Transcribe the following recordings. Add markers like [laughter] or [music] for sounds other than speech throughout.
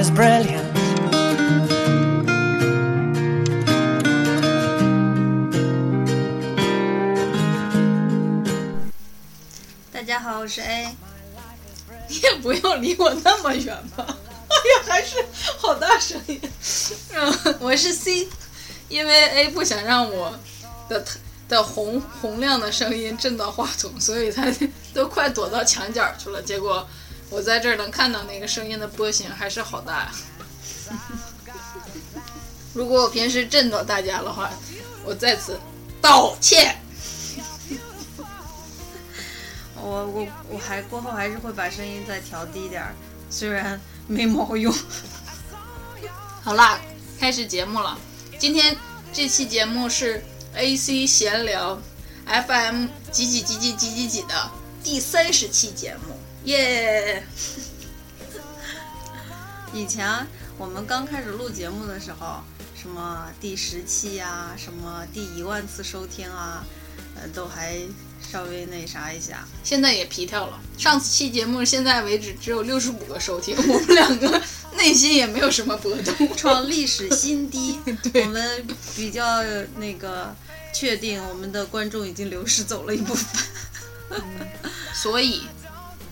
Is brilliant. 大家好，我是 A。你也不用离我那么远吧？哎呀，还是好大声音。嗯，我是 C，因为 A 不想让我的的洪洪亮的声音震到话筒，所以他 [laughs] 都快躲到墙角去了。结果我在这儿能看到那个声音的波形还是好大呀。[laughs] 如果我平时震到大家的话，我在此道歉。[laughs] 我我我还过后还是会把声音再调低点儿，虽然没毛用。[laughs] 好啦，开始节目了。今天这期节目是 AC 闲聊 FM 几几几几几几几的第三十期节目，耶！[laughs] 以前我们刚开始录节目的时候，什么第十期呀、什么第一万次收听啊，呃，都还稍微那啥一下。现在也皮跳了。上次期节目现在为止只有六十五个收听，我们两个内心也没有什么波动。创历史新低。[laughs] 对我们比较那个确定，我们的观众已经流失走了一部分。所以，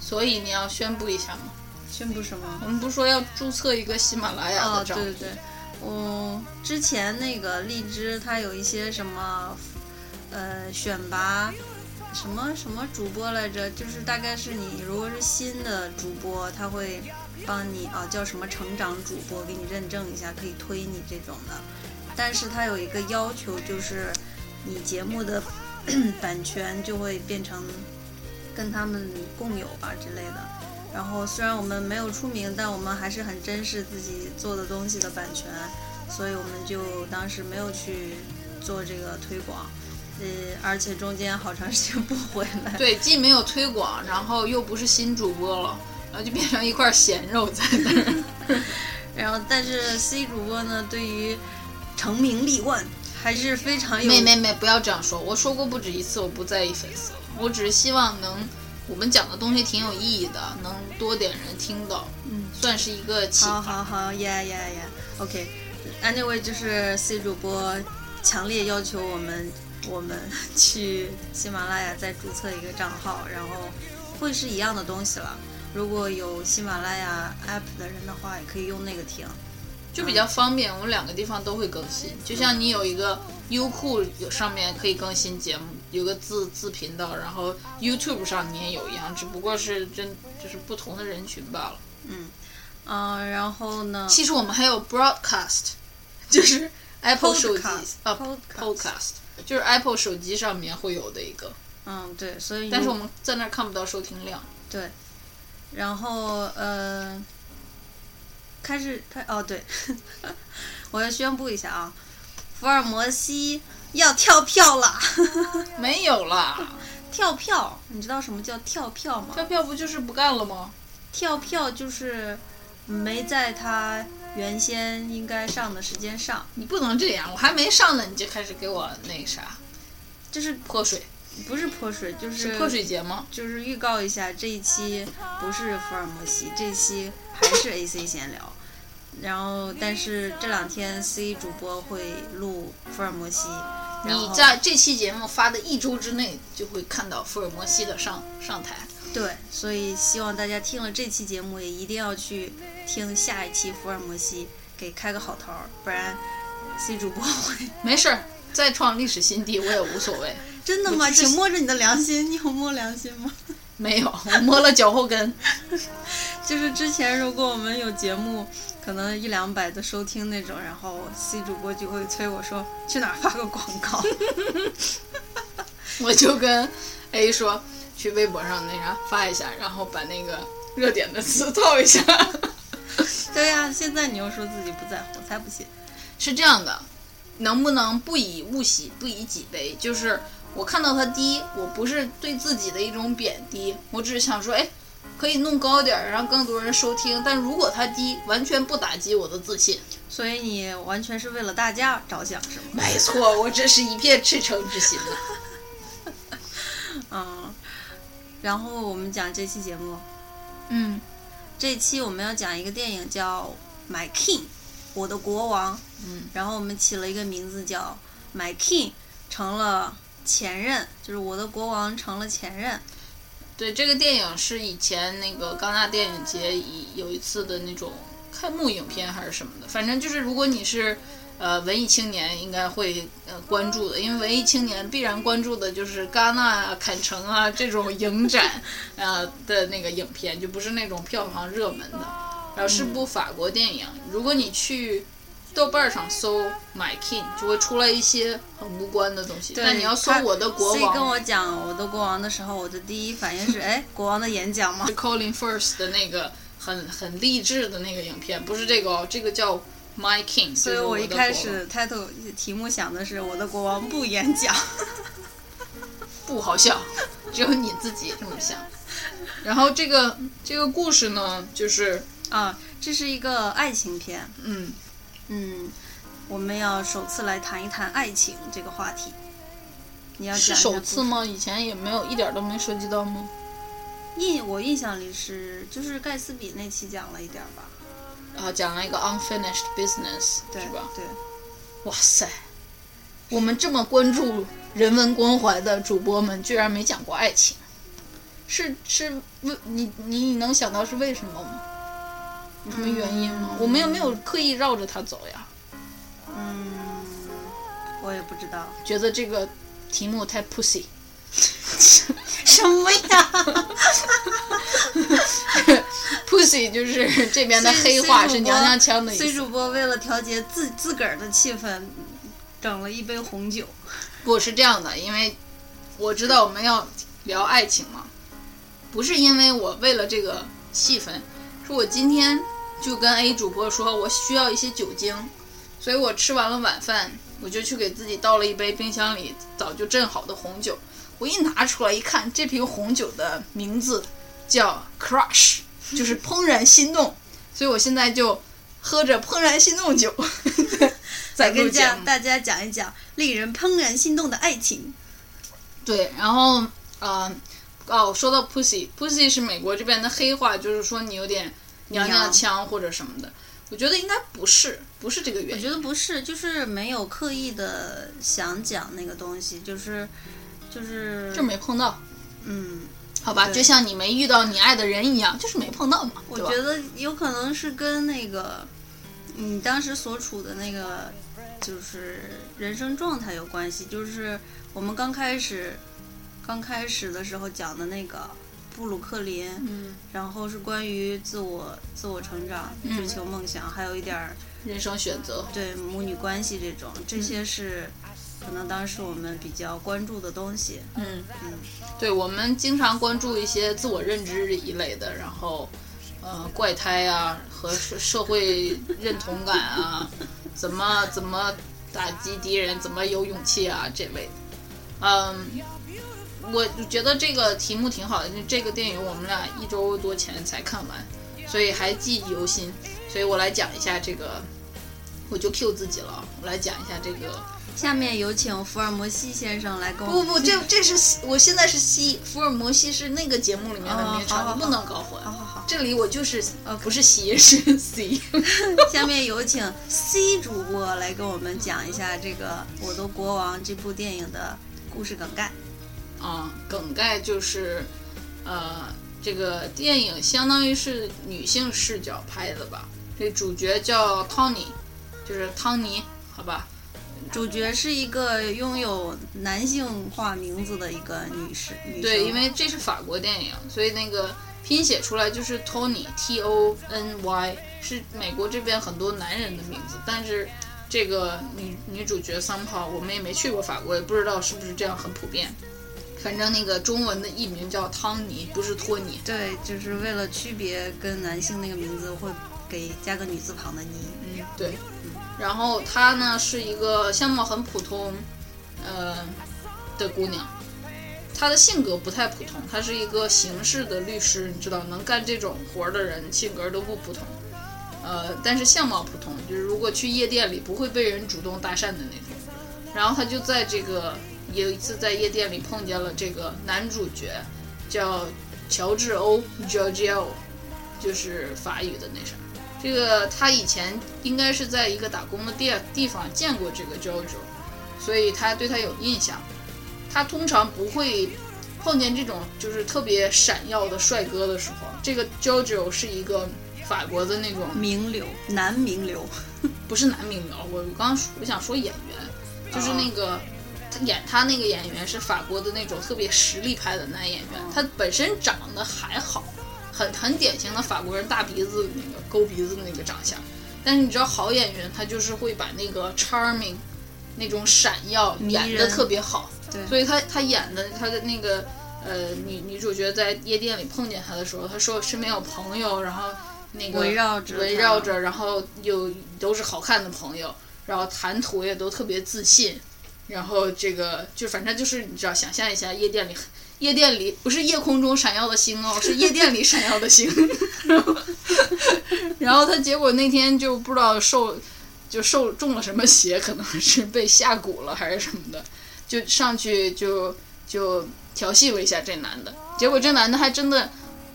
所以你要宣布一下吗？宣布什么？我们不是说要注册一个喜马拉雅哦的，账户？对对对，嗯，之前那个荔枝它有一些什么，呃，选拔什么什么主播来着，就是大概是你如果是新的主播，他会帮你啊叫什么成长主播，给你认证一下，可以推你这种的。但是它有一个要求，就是你节目的 [clears throat] 版权就会变成跟他们共有吧之类的。然后虽然我们没有出名，但我们还是很珍视自己做的东西的版权，所以我们就当时没有去做这个推广，呃，而且中间好长时间不回来。对，既没有推广，然后又不是新主播了，然后就变成一块咸肉在那儿。[laughs] 然后，但是 C 主播呢，对于成名立万还是非常有没没没，不要这样说。我说过不止一次，我不在意粉丝了。我只是希望能，我们讲的东西挺有意义的，能多点人听到，嗯，算是一个启好发。好好，yeah yeah yeah，OK、Anyway，就是 C 主播强烈要求我们，我们 [laughs] 去喜马拉雅再注册一个账号，然后会是一样的东西了。如果有喜马拉雅 app 的人的话，也可以用那个听。就比较方便，我们两个地方都会更新。就像你有一个优酷有上面可以更新节目，有个自自频道，然后 YouTube 上你也有一样，只不过是真就是不同的人群罢了。嗯、然后呢？其实我们还有 broadcast，就是 Apple 手机啊 Podcast podcast，就是 Apple 手机上面会有的一个，嗯，对，所以但是我们在那儿看不到收听量。对，然后呃，开始开哦对，[laughs] 我要宣布一下啊，福尔摩西要跳票了，[laughs] 没有了，跳票，你知道什么叫跳票吗？跳票不就是不干了吗？跳票就是没在他原先应该上的时间上，你不能这样，我还没上呢，你就开始给我那个啥就是泼水，不是泼水，就是是泼水节吗？就是预告一下，这一期不是福尔摩西，这一期还是 AC 闲聊。然后，但是这两天 C 主播会录福尔摩西，你在这期节目发的一周之内就会看到福尔摩西的上上台。对，所以希望大家听了这期节目也一定要去听下一期福尔摩西，给开个好头儿，不然 C 主播会没事儿，再创历史新低我也无所谓。[laughs] 真的吗？请摸着你的良心，你有摸良心吗？没有，我摸了脚后跟。[laughs] 就是之前如果我们有节目，可可能一两百的收听那种，然后 C 主播就会催我说去哪儿发个广告。[laughs] 我就跟 A 说去微博上那啥发一下，然后把那个热点的词套一下。[laughs] 对呀、现在你又说自己不在乎，我才不信。是这样的，能不能不以物喜，不以己悲？就是我看到它低，我不是对自己的一种贬低，我只是想说，哎，可以弄高点儿，让更多人收听。但如果它低，完全不打击我的自信。所以你完全是为了大家着想，是吗？没错，我这是一片赤诚之心呐。[laughs] 嗯。然后我们讲这期节目，嗯这期我们要讲一个电影叫《My King》，我的国王。嗯，然后我们起了一个名字叫《My King》，成了前任，就是我的国王成了前任。对，这个电影是以前那个戛纳电影节以有一次的那种开幕影片还是什么的，反正就是如果你是呃文艺青年，应该会呃关注的，因为文艺青年必然关注的就是戛纳啊、坎城啊这种影展呃的那个影片，就不是那种票房热门的。然后是部法国电影，如果你去豆瓣上搜《My King》，就会出来一些很无关的东西。对但你要搜我的国王，跟我讲我的国王的时候，我的第一反应是，哎，国王的演讲吗是？[laughs] Colin Firth 的那个很很励志的那个影片，不是这个哦，这个叫 My King。所以我一开始 title 题目想的是我的国王不演讲。[laughs] 不好笑，只有你自己这么想。然后这个这个故事呢，就是啊，这是一个爱情片。嗯，嗯，我们要首次来谈一谈爱情这个话题。你要是讲一下故事？首次吗？以前也没有一点都没涉及到吗？印我印象里是就是盖茨比那期讲了一点儿吧，啊，讲了一个 unfinished business，对是吧？对，哇塞，我们这么关注人文关怀的主播们，居然没讲过爱情，是是为你你能想到是为什么吗？有什么原因吗？我们又没有刻意绕着他走呀，嗯，我也不知道觉得这个题目太 pussy。[laughs] 什么呀。[laughs] pussy 就是这边的黑话，是娘娘腔的意 C 思。主播为了调节自自个儿的气氛，整了一杯红酒。不是这样的，因为我知道我们要聊爱情嘛，不是因为我为了这个气氛，是我今天就跟 A 主播说我需要一些酒精，所以我吃完了晚饭，我就去给自己倒了一杯冰箱里早就镇好的红酒。我一拿出来一看，这瓶红酒的名字叫 Crush，就是 [laughs] 怦然心动，所以我现在就喝着怦然心动酒，[laughs] 在录跟。家大家讲一讲令人怦然心动的爱情。对，然后呃，哦，说到 pussy，pussy 是美国这边的黑话，就是说你有点娘娘娘腔或者什么的。我觉得应该不是，不是这个原因。我觉得不是，就是没有刻意的想讲那个东西，就是就是就没碰到，嗯，好吧，就像你没遇到你爱的人一样，就是没碰到嘛，我觉？得有可能是跟那个你当时所处的那个就是人生状态有关系。就是我们刚开始刚开始的时候讲的那个布鲁克林，嗯，然后是关于自我自我成长、嗯。追求梦想，还有一点儿人生选择，对母女关系这种，这些是可能当时我们比较关注的东西。嗯。嗯，对，我们经常关注一些自我认知一类的，然后呃，怪胎啊和社社会认同感啊，[laughs] 怎么怎么打击敌人，怎么有勇气啊这类的。嗯，我觉得这个题目挺好的，这个电影我们俩一周多前才看完，所以还记忆犹新。所以我来讲一下这个，我就 Q 自己了，我来讲一下这个。下面有请福尔摩西先生来跟我不不，这这是西我现在是西，福尔摩西是那个节目里面的哦名称，不能搞混。好好好，这里我就是呃不是西是 [laughs] C。下面有请 C 主播来跟我们讲一下这个《我的国王》这部电影的故事梗概。啊，梗概就是，呃，这个电影相当于是女性视角拍的吧？这主角叫 Tony，，就是汤尼，好吧？主角是一个拥有男性化名字的一个女士，女对，因为这是法国电影，所以那个拼写出来就是 Tony T O N Y，是美国这边很多男人的名字，但是这个女女主角 somehow 我们也没去过法国，也不知道是不是这样很普遍。反正那个中文的译名叫汤尼，不是托尼。对，就是为了区别跟男性那个名字会给加个女字旁的尼。嗯，对。然后她呢是一个相貌很普通，呃的姑娘。她的性格不太普通，她是一个刑事的律师，你知道，能干这种活儿的人性格都不普通。呃，但是相貌普通，就是如果去夜店里不会被人主动搭讪的那种。然后她就在这个有一次在夜店里碰见了这个男主角，叫乔治欧 （Giorgio），就是法语的那啥。这个他以前应该是在一个打工的地地方见过这个 JoJo，所以他对他有印象。他通常不会碰见这种就是特别闪耀的帅哥的时候，这个 JoJo 是一个法国的那种名流，男名流，不是男名流，我我刚我想说演员，就是那个他演他那个演员是法国的那种特别实力派的男演员，他本身长得还好。很很典型的法国人大鼻子那个勾鼻子的那个长相，但是你知道好演员他就是会把那个 charming 那种闪耀演的特别好，对，所以他他演的他的那个呃女女主角在夜店里碰见他的时候，他说身边有朋友，然后那个围绕着围绕着，然后有都是好看的朋友，然后谈吐也都特别自信，然后这个就反正就是你知道想象一下夜店里。夜店里不是夜空中闪耀的星哦，是夜店里闪耀的星。[laughs] 然后他结果那天就不知道受就受中了什么邪，可能是被下蛊了还是什么的，就上去就就调戏了一下这男的。结果这男的还真的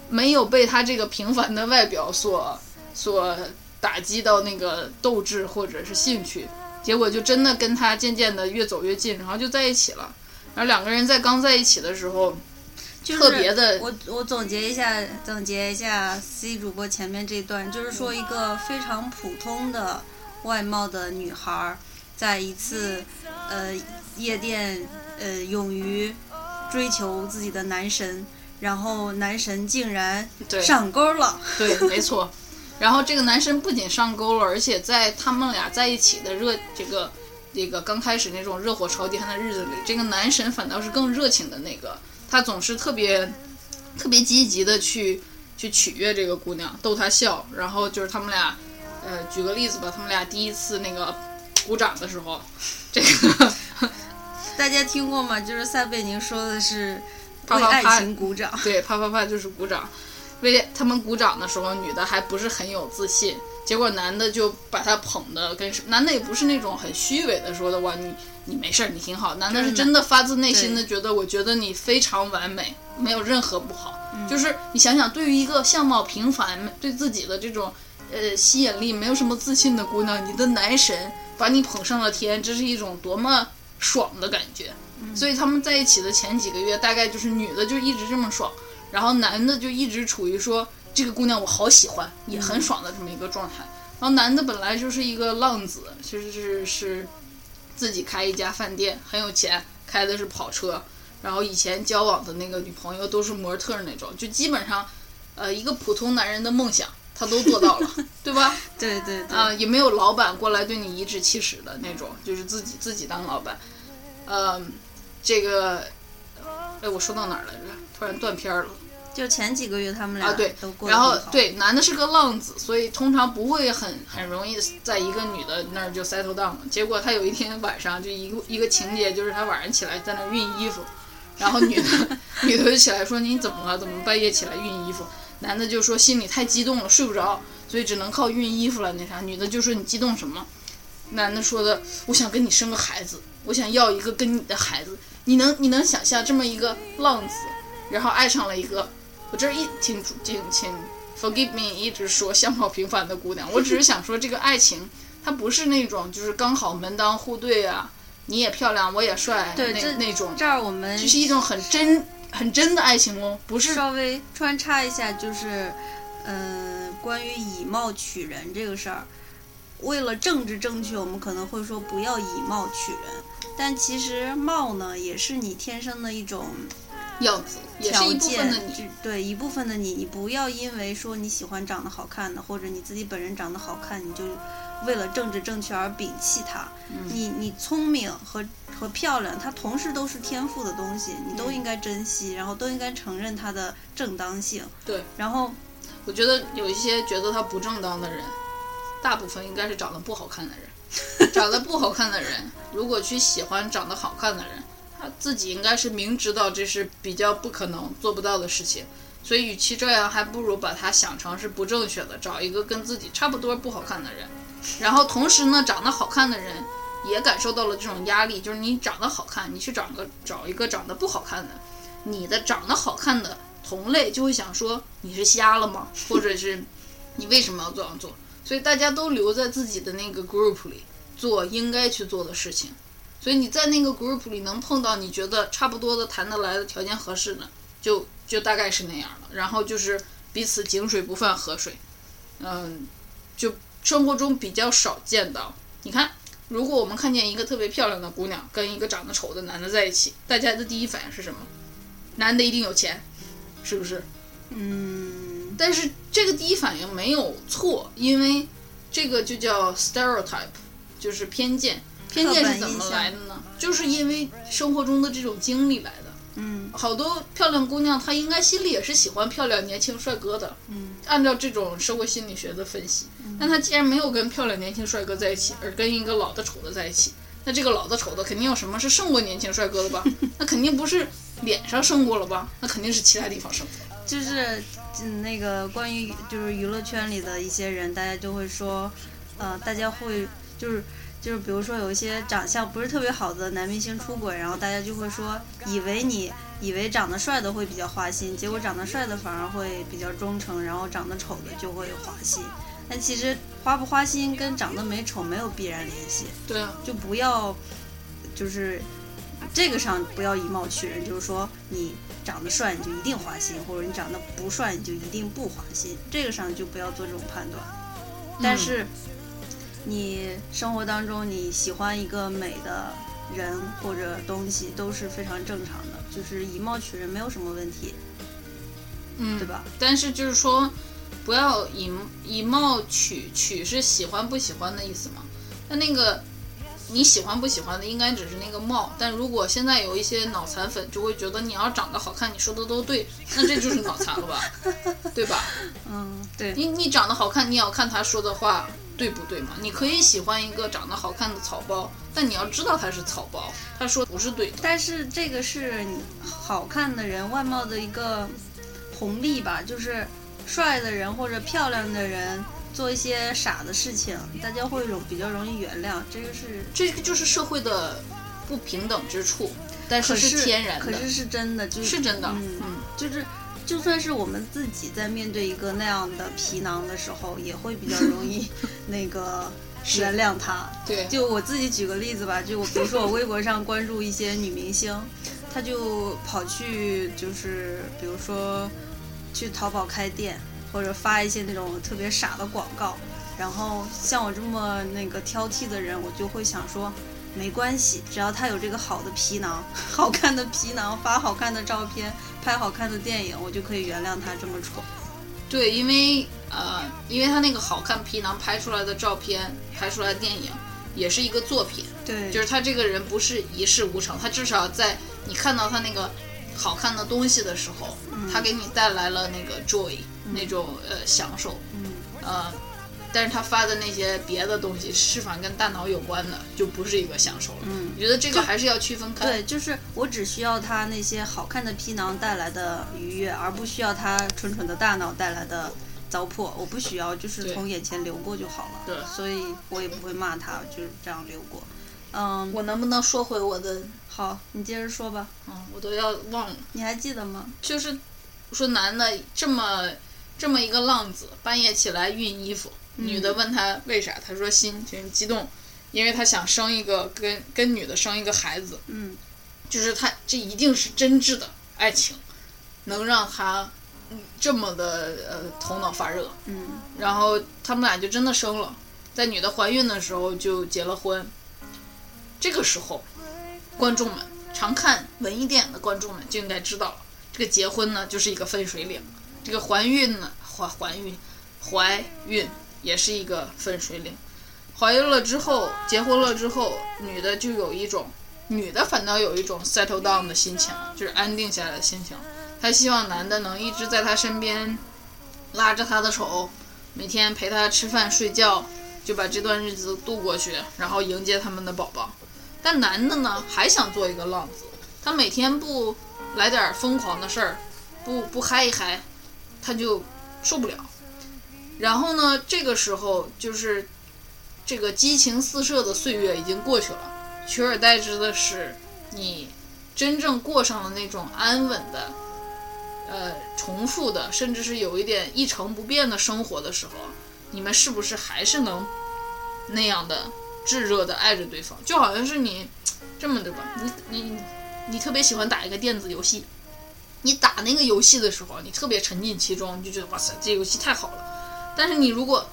没有被他这个平凡的外表所所打击到那个斗志或者是兴趣，结果就真的跟他渐渐的越走越近，然后就在一起了。然后两个人在刚在一起的时候，特别的。我我总结一下，总结一下 C 主播前面这段，就是说一个非常普通的外貌的女孩，在一次呃夜店呃勇于追求自己的男神，然后男神竟然上钩了。对，没错。然后这个男神不仅上钩了，而且在他们俩在一起的热这个。这个刚开始那种热火朝天的日子里，这个男神反倒是更热情的那个，他总是特别特别积极的去去取悦这个姑娘，逗她笑。然后就是他们俩，呃，举个例子吧，他们俩第一次那个鼓掌的时候，这个 [laughs] 大家听过吗？就是撒贝宁说的是为爱情鼓掌，对，啪啪啪就是鼓掌。为他们鼓掌的时候，女的还不是很有自信。结果男的就把她捧的跟男的也不是那种很虚伪的说的哇你你没事儿你挺好，男的是真的发自内心的觉得我觉得你非常完美，没有任何不好。就是你想想，对于一个相貌平凡、对自己的这种呃吸引力没有什么自信的姑娘，你的男神把你捧上了天，这是一种多么爽的感觉。所以他们在一起的前几个月，大概就是女的就一直这么爽，然后男的就一直处于说。这个姑娘我好喜欢，也很爽的这么一个状态。然后男的本来就是一个浪子，其实是是自己开一家饭店，很有钱，开的是跑车。然后以前交往的那个女朋友都是模特那种，就基本上，呃，一个普通男人的梦想他都做到了，[laughs] 对吧？对对啊，也没有老板过来对你颐指气使的那种，就是自己自己当老板。呃，这个，哎，我说到哪儿来着？突然断片了。就前几个月他们俩啊对，然后对男的是个浪子，所以通常不会很很容易在一个女的那儿就 settle down。结果他有一天晚上就一个一个情节，就是他晚上起来在那熨衣服，然后女的 [laughs] 女的就起来说你怎么了？怎么半夜起来熨衣服？男的就说心里太激动了，睡不着，所以只能靠熨衣服了。那啥，女的就说你激动什么？男的说的我想跟你生个孩子，我想要一个跟你的孩子。你能你能想象这么一个浪子，然后爱上了一个？我这一请请请，forgive me，一直说相貌平凡的姑娘，我只是想说这个爱情，它不是那种就是刚好门当户对啊，你也漂亮我也帅那那种，这儿我们就是一种很真很真的爱情哦，不是稍微穿插一下，就是嗯，关于以貌取人这个事儿，为了政治正确，我们可能会说不要以貌取人，但其实貌呢，也是你天生的一种。样子，也是一部分的你。对一部分的你，你不要因为说你喜欢长得好看的，或者你自己本人长得好看，你就为了政治正确而摒弃它。嗯你你聪明和和漂亮，它同时都是天赋的东西，你嗯都应该珍惜，然后都应该承认它的正当性。对，然后我觉得有一些觉得它不正当的人，大部分应该是长得不好看的人。[laughs] 长得不好看的人，如果去喜欢长得好看的人，自己应该是明知道这是比较不可能做不到的事情，所以与其这样，还不如把他想成是不正确的，找一个跟自己差不多不好看的人。然后同时呢，长得好看的人也感受到了这种压力，就是你长得好看，你去找个找一个长得不好看的，你的长得好看的同类就会想说你是瞎了吗？或者是你为什么要这样做？所以大家都留在自己的那个 group 里做应该去做的事情。所以你在那个 group 里能碰到你觉得差不多的、谈得来的、条件合适的，就就大概是那样了。然后就是彼此井水不犯河水，嗯，就生活中比较少见到。你看，如果我们看见一个特别漂亮的姑娘跟一个长得丑的男的在一起，大家的第一反应是什么？男的一定有钱，是不是？嗯，但是这个第一反应没有错，因为这个就叫 stereotype，就是偏见。偏见是怎么来的呢？就是因为生活中的这种经历来的。嗯好多漂亮姑娘，她应该心里也是喜欢漂亮年轻帅哥的。嗯，按照这种社会心理学的分析，但她既然没有跟漂亮年轻帅哥在一起，而跟一个老的丑的在一起，那这个老的丑的肯定有什么是胜过年轻帅哥的吧？那肯定不是脸上胜过了吧？那肯定是其他地方胜过。就是嗯那个关于就是娱乐圈里的一些人，大家就会说，呃，大家会就是。就是比如说有一些长相不是特别好的男明星出轨，然后大家就会说，以为你以为长得帅的会比较花心，结果长得帅的反而会比较忠诚，然后长得丑的就会花心。但其实花不花心跟长得美丑没有必然联系，对啊，就不要就是这个上不要以貌取人，就是说你长得帅你就一定花心，或者你长得不帅你就一定不花心，这个上就不要做这种判断。但是你生活当中你喜欢一个美的人或者东西都是非常正常的，就是以貌取人没有什么问题，嗯，对吧？但是就是说，不要以以貌取取是喜欢不喜欢的意思嘛？那那个你喜欢不喜欢的应该只是那个貌，但如果现在有一些脑残粉就会觉得你要长得好看，你说的都对，那这就是脑残了吧？[laughs] 对吧？嗯，对，你你长得好看，你也要看他说的话对不对嘛？你可以喜欢一个长得好看的草包，但你要知道他是草包，他说不是对的。但是这个是好看的人外貌的一个红利吧，就是帅的人或者漂亮的人做一些傻的事情，大家会容比较容易原谅，这个是这个就是社会的不平等之处，但可是是天然的，可是是真的，就是是真的。嗯，就是。就算是我们自己在面对一个那样的皮囊的时候，也会比较容易 [laughs] 那个原谅他。对，就我自己举个例子吧，就我比如说我微博上关注一些女明星，她就跑去就是比如说去淘宝开店，或者发一些那种特别傻的广告，然后像我这么那个挑剔的人，我就会想说。没关系，只要他有这个好的皮囊，[laughs] 好看的皮囊，发好看的照片，拍好看的电影，我就可以原谅他这么丑。对，因为呃，因为他那个好看皮囊拍出来的照片，拍出来的电影，也是一个作品。对，就是他这个人不是一事无成，他至少在你看到他那个好看的东西的时候，嗯、他给你带来了那个 joy，、嗯、那种呃享受。嗯，呃。但是他发的那些别的东西，是反跟大脑有关的，就不是一个享受了。嗯，我觉得这个还是要区分开。对，就是我只需要他那些好看的皮囊带来的愉悦，而不需要他蠢蠢的大脑带来的糟粕。我不需要，就是从眼前流过就好了。对，所以我也不会骂他，就是这样流过。嗯，我能不能说回我的？好，你接着说吧。嗯，我都要忘了。你还记得吗？就是说男的这么这么一个浪子，半夜起来熨衣服。女的问他为啥，他说心情激动，因为他想生一个跟跟女的生一个孩子。嗯，就是他这一定是真挚的爱情，能让他这么的呃头脑发热。嗯，然后他们俩就真的生了，在女的怀孕的时候就结了婚。这个时候，观众们常看文艺电影的观众们就应该知道了，这个结婚呢就是一个分水岭，这个怀孕呢怀怀孕怀孕也是一个分水岭。怀孕了之后，结婚了之后，女的就有一种，女的反倒有一种 settle down 的心情，就是安定下来的心情。她希望男的能一直在她身边，拉着她的手，每天陪她吃饭睡觉，就把这段日子度过去，然后迎接他们的宝宝。但男的呢，还想做一个浪子，他每天不来点疯狂的事儿，不不嗨一嗨，他就受不了。然后呢，这个时候就是这个激情四射的岁月已经过去了，取而代之的是你真正过上了那种安稳的、呃重复的，甚至是有一点一成不变的生活的时候，你们是不是还是能那样的炙热的爱着对方？就好像是你这么对吧？你你你特别喜欢打一个电子游戏，你打那个游戏的时候，你特别沉浸其中，你就觉得哇塞，这游戏太好了。但是你如果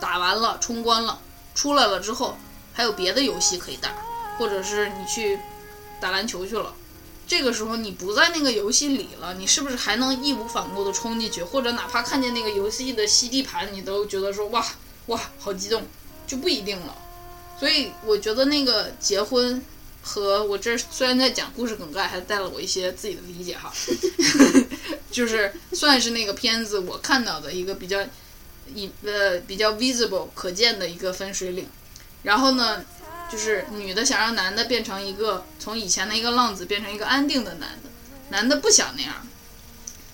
打完了冲关了，出来了之后，还有别的游戏可以打，或者是你去打篮球去了，这个时候你不在那个游戏里了，你是不是还能义无反顾的冲进去？或者哪怕看见那个游戏的 CD 盘，你都觉得说哇哇好激动，就不一定了。所以我觉得那个结婚和我这虽然在讲故事梗概，还带了我一些自己的理解哈，就是算是那个片子我看到的一个比较。一呃比较 visible 可见的一个分水岭，然后呢，就是女的想让男的变成一个从以前的一个浪子变成一个安定的男的，男的不想那样，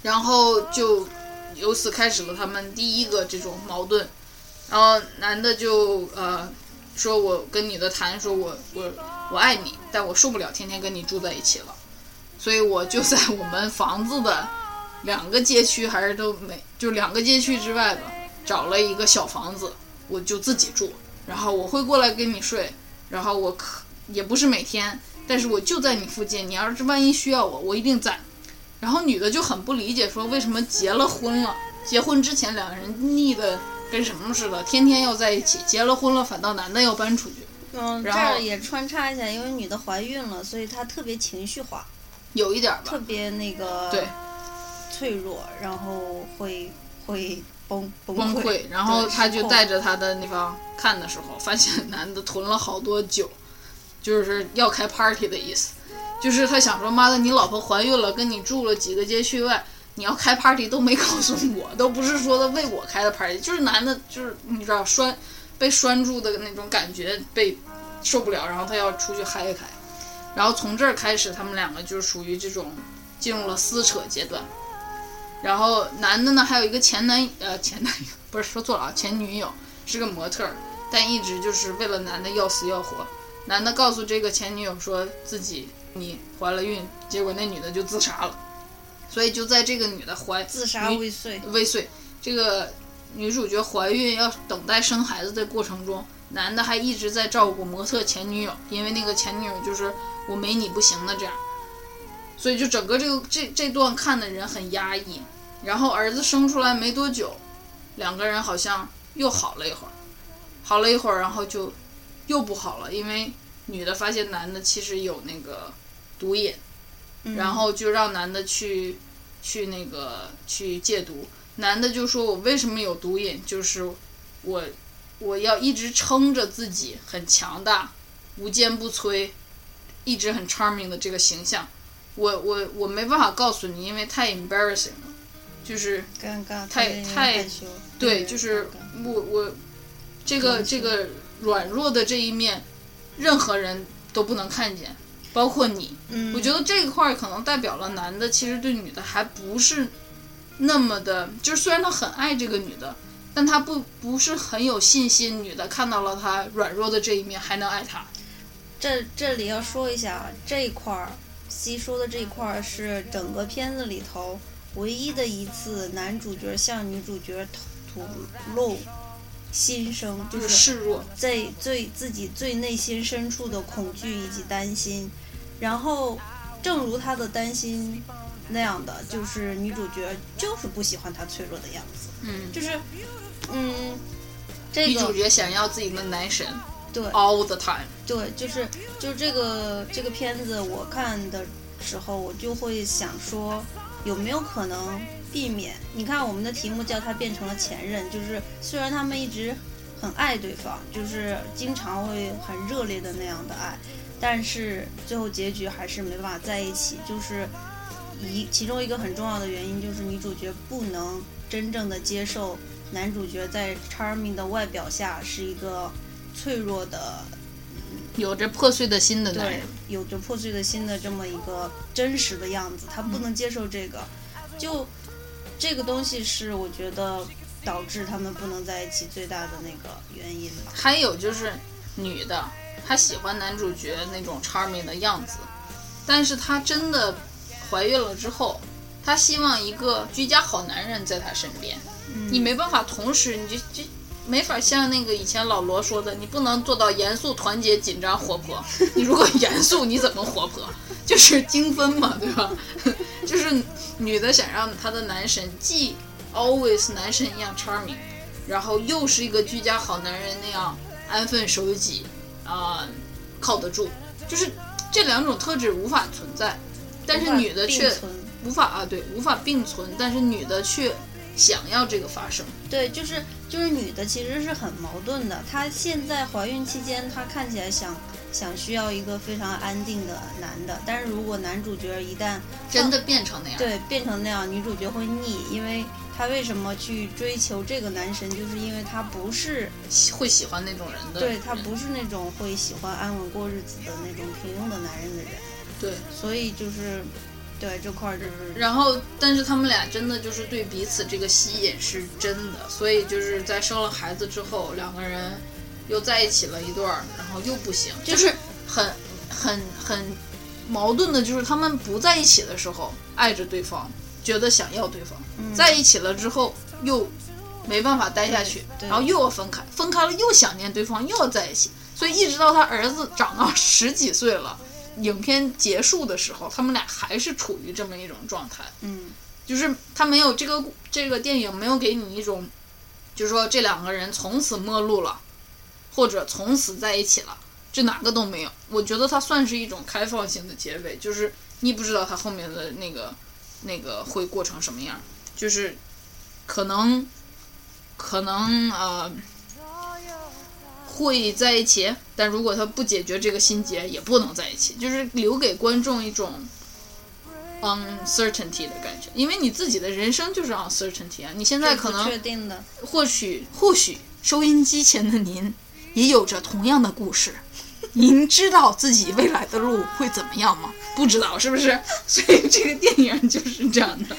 然后就由此开始了他们第一个这种矛盾，然后男的就呃说我跟女的谈说我我我爱你，但我受不了天天跟你住在一起了，所以我就在我们房子的两个街区还是都没就两个街区之外吧。找了一个小房子，我就自己住，然后我会过来跟你睡，然后我可也不是每天，但是我就在你附近，你要是万一需要我，我一定在。然后女的就很不理解，说为什么结了婚了，结婚之前两个人腻的跟什么似的，天天要在一起，结了婚了反倒男的要搬出去。嗯，这儿也穿插一下，因为女的怀孕了，所以她特别情绪化，有一点吧特，别那个对，脆弱，然后会会崩崩溃然后他就带着他的那方看的时候，发现 [laughs] 男的囤了好多酒，就是要开 party 的意思。就是他想说，妈的，你老婆怀孕了，跟你住了几个街区外，你要开 party 都没告诉我，都不是说的为我开的 party，就是男的，就是你知道拴被拴住的那种感觉被受不了，然后他要出去嗨一嗨，然后从这儿开始，他们两个就属于这种进入了撕扯阶段。然后男的呢，还有一个前男呃前男友，不是说错了啊，前女友是个模特儿，但一直就是为了男的要死要活。男的告诉这个前女友说自己你怀了孕，结果那女的就自杀了。所以就在这个女的怀自杀未遂，未遂，这个女主角怀孕要等待生孩子的过程中，男的还一直在照顾模特前女友，因为那个前女友就是我没你不行的这样，所以就整个这个这这段看的人很压抑。然后儿子生出来没多久，两个人好像又好了一会儿，好了一会儿，然后就又不好了，因为女的发现男的其实有那个毒瘾，嗯然后就让男的去去那个去戒毒。男的就说：“我为什么有毒瘾？就是我我要一直撑着自己很强大、无坚不摧、一直很 charming 的这个形象。我我我没办法告诉你，因为太 embarrassing 了。就是尴尬，太太对，就是我我这个这个软弱的这一面，任何人都不能看见，包括你。嗯，我觉得这一块儿可能代表了男的其实对女的还不是那么的，就是虽然他很爱这个女的，但他不不是很有信心，女的看到了他软弱的这一面还能爱他。这这里要说一下，这一块儿，C 说的这一块儿是整个片子里头唯一的一次男主角向女主角吐吐露心声，就就是是示弱，在最自己最内心深处的恐惧以及担心，然后正如他的担心那样的，就是女主角就是不喜欢他脆弱的样子，嗯，就是嗯，这女主个角想要自己的男神对 all the time。对，就是就是这个这个片子，我看的时候，我就会想说，有没有可能避免？你看我们的题目叫他变成了前任，就是虽然他们一直很爱对方，就是经常会很热烈的那样的爱，但是最后结局还是没办法在一起，就是一其中一个很重要的原因就是女主角不能真正的接受男主角在 charming 的外表下是一个脆弱的有着破碎的心的男对人，，有着破碎的心的这么一个真实的样子，他不能接受这个，就这个东西是我觉得导致他们不能在一起最大的那个原因吧。还有就是女的，她喜欢男主角那种 charming 的样子，但是她真的怀孕了之后，她希望一个居家好男人在她身边。你没办法同时，你就就没法像那个以前老罗说的，你不能做到严肃、团结、紧张、活泼。你如果严肃，你怎么活泼？就是精分嘛，对吧？[laughs] 就是女的想让她的男神既 always 男神一样 charming，然后又是一个居家好男人那样安分守己啊、靠得住，就是这两种特质无法存在，但是女的却无法啊，对，无法并存，但是女的却想要这个发生。对，就是就是女的其实是很矛盾的。她现在怀孕期间，她看起来想想需要一个非常安定的男的，但是如果男主角一旦真的变成那样，对变成那样，女主角会腻，因为她为什么去追求这个男神，就是因为她不是喜会喜欢那种人的，对她不是那种会喜欢安稳过日子的那种平庸的男人的人，对。所以就是对这块儿就是然后，但是他们俩真的就是对彼此这个吸引是真的，所以就是在生了孩子之后，两个人又在一起了一段儿，然后又不行，就是很很很矛盾的，就是他们不在一起的时候爱着对方，觉得想要对方，在一起了之后又没办法待下去，然后又要分开，分开了又想念对方，又要在一起，所以一直到他儿子长到十几岁了。影片结束的时候，他们俩还是处于这么一种状态，嗯。就是他没有这个这个电影没有给你一种，就是说这两个人从此陌路了，或者从此在一起了，这哪个都没有。我觉得它算是一种开放性的结尾，就是你不知道他后面的那个那个会过成什么样，就是可能可能呃会在一起，但如果他不解决这个心结，也不能在一起，就是留给观众一种 uncertainty 的感觉，因为你自己的人生就是 uncertainty 啊，你现在可能确定的，或许或许收音机前的您也有着同样的故事，您知道自己未来的路会怎么样吗？不知道是不是？[laughs] 所以这个电影就是这样的。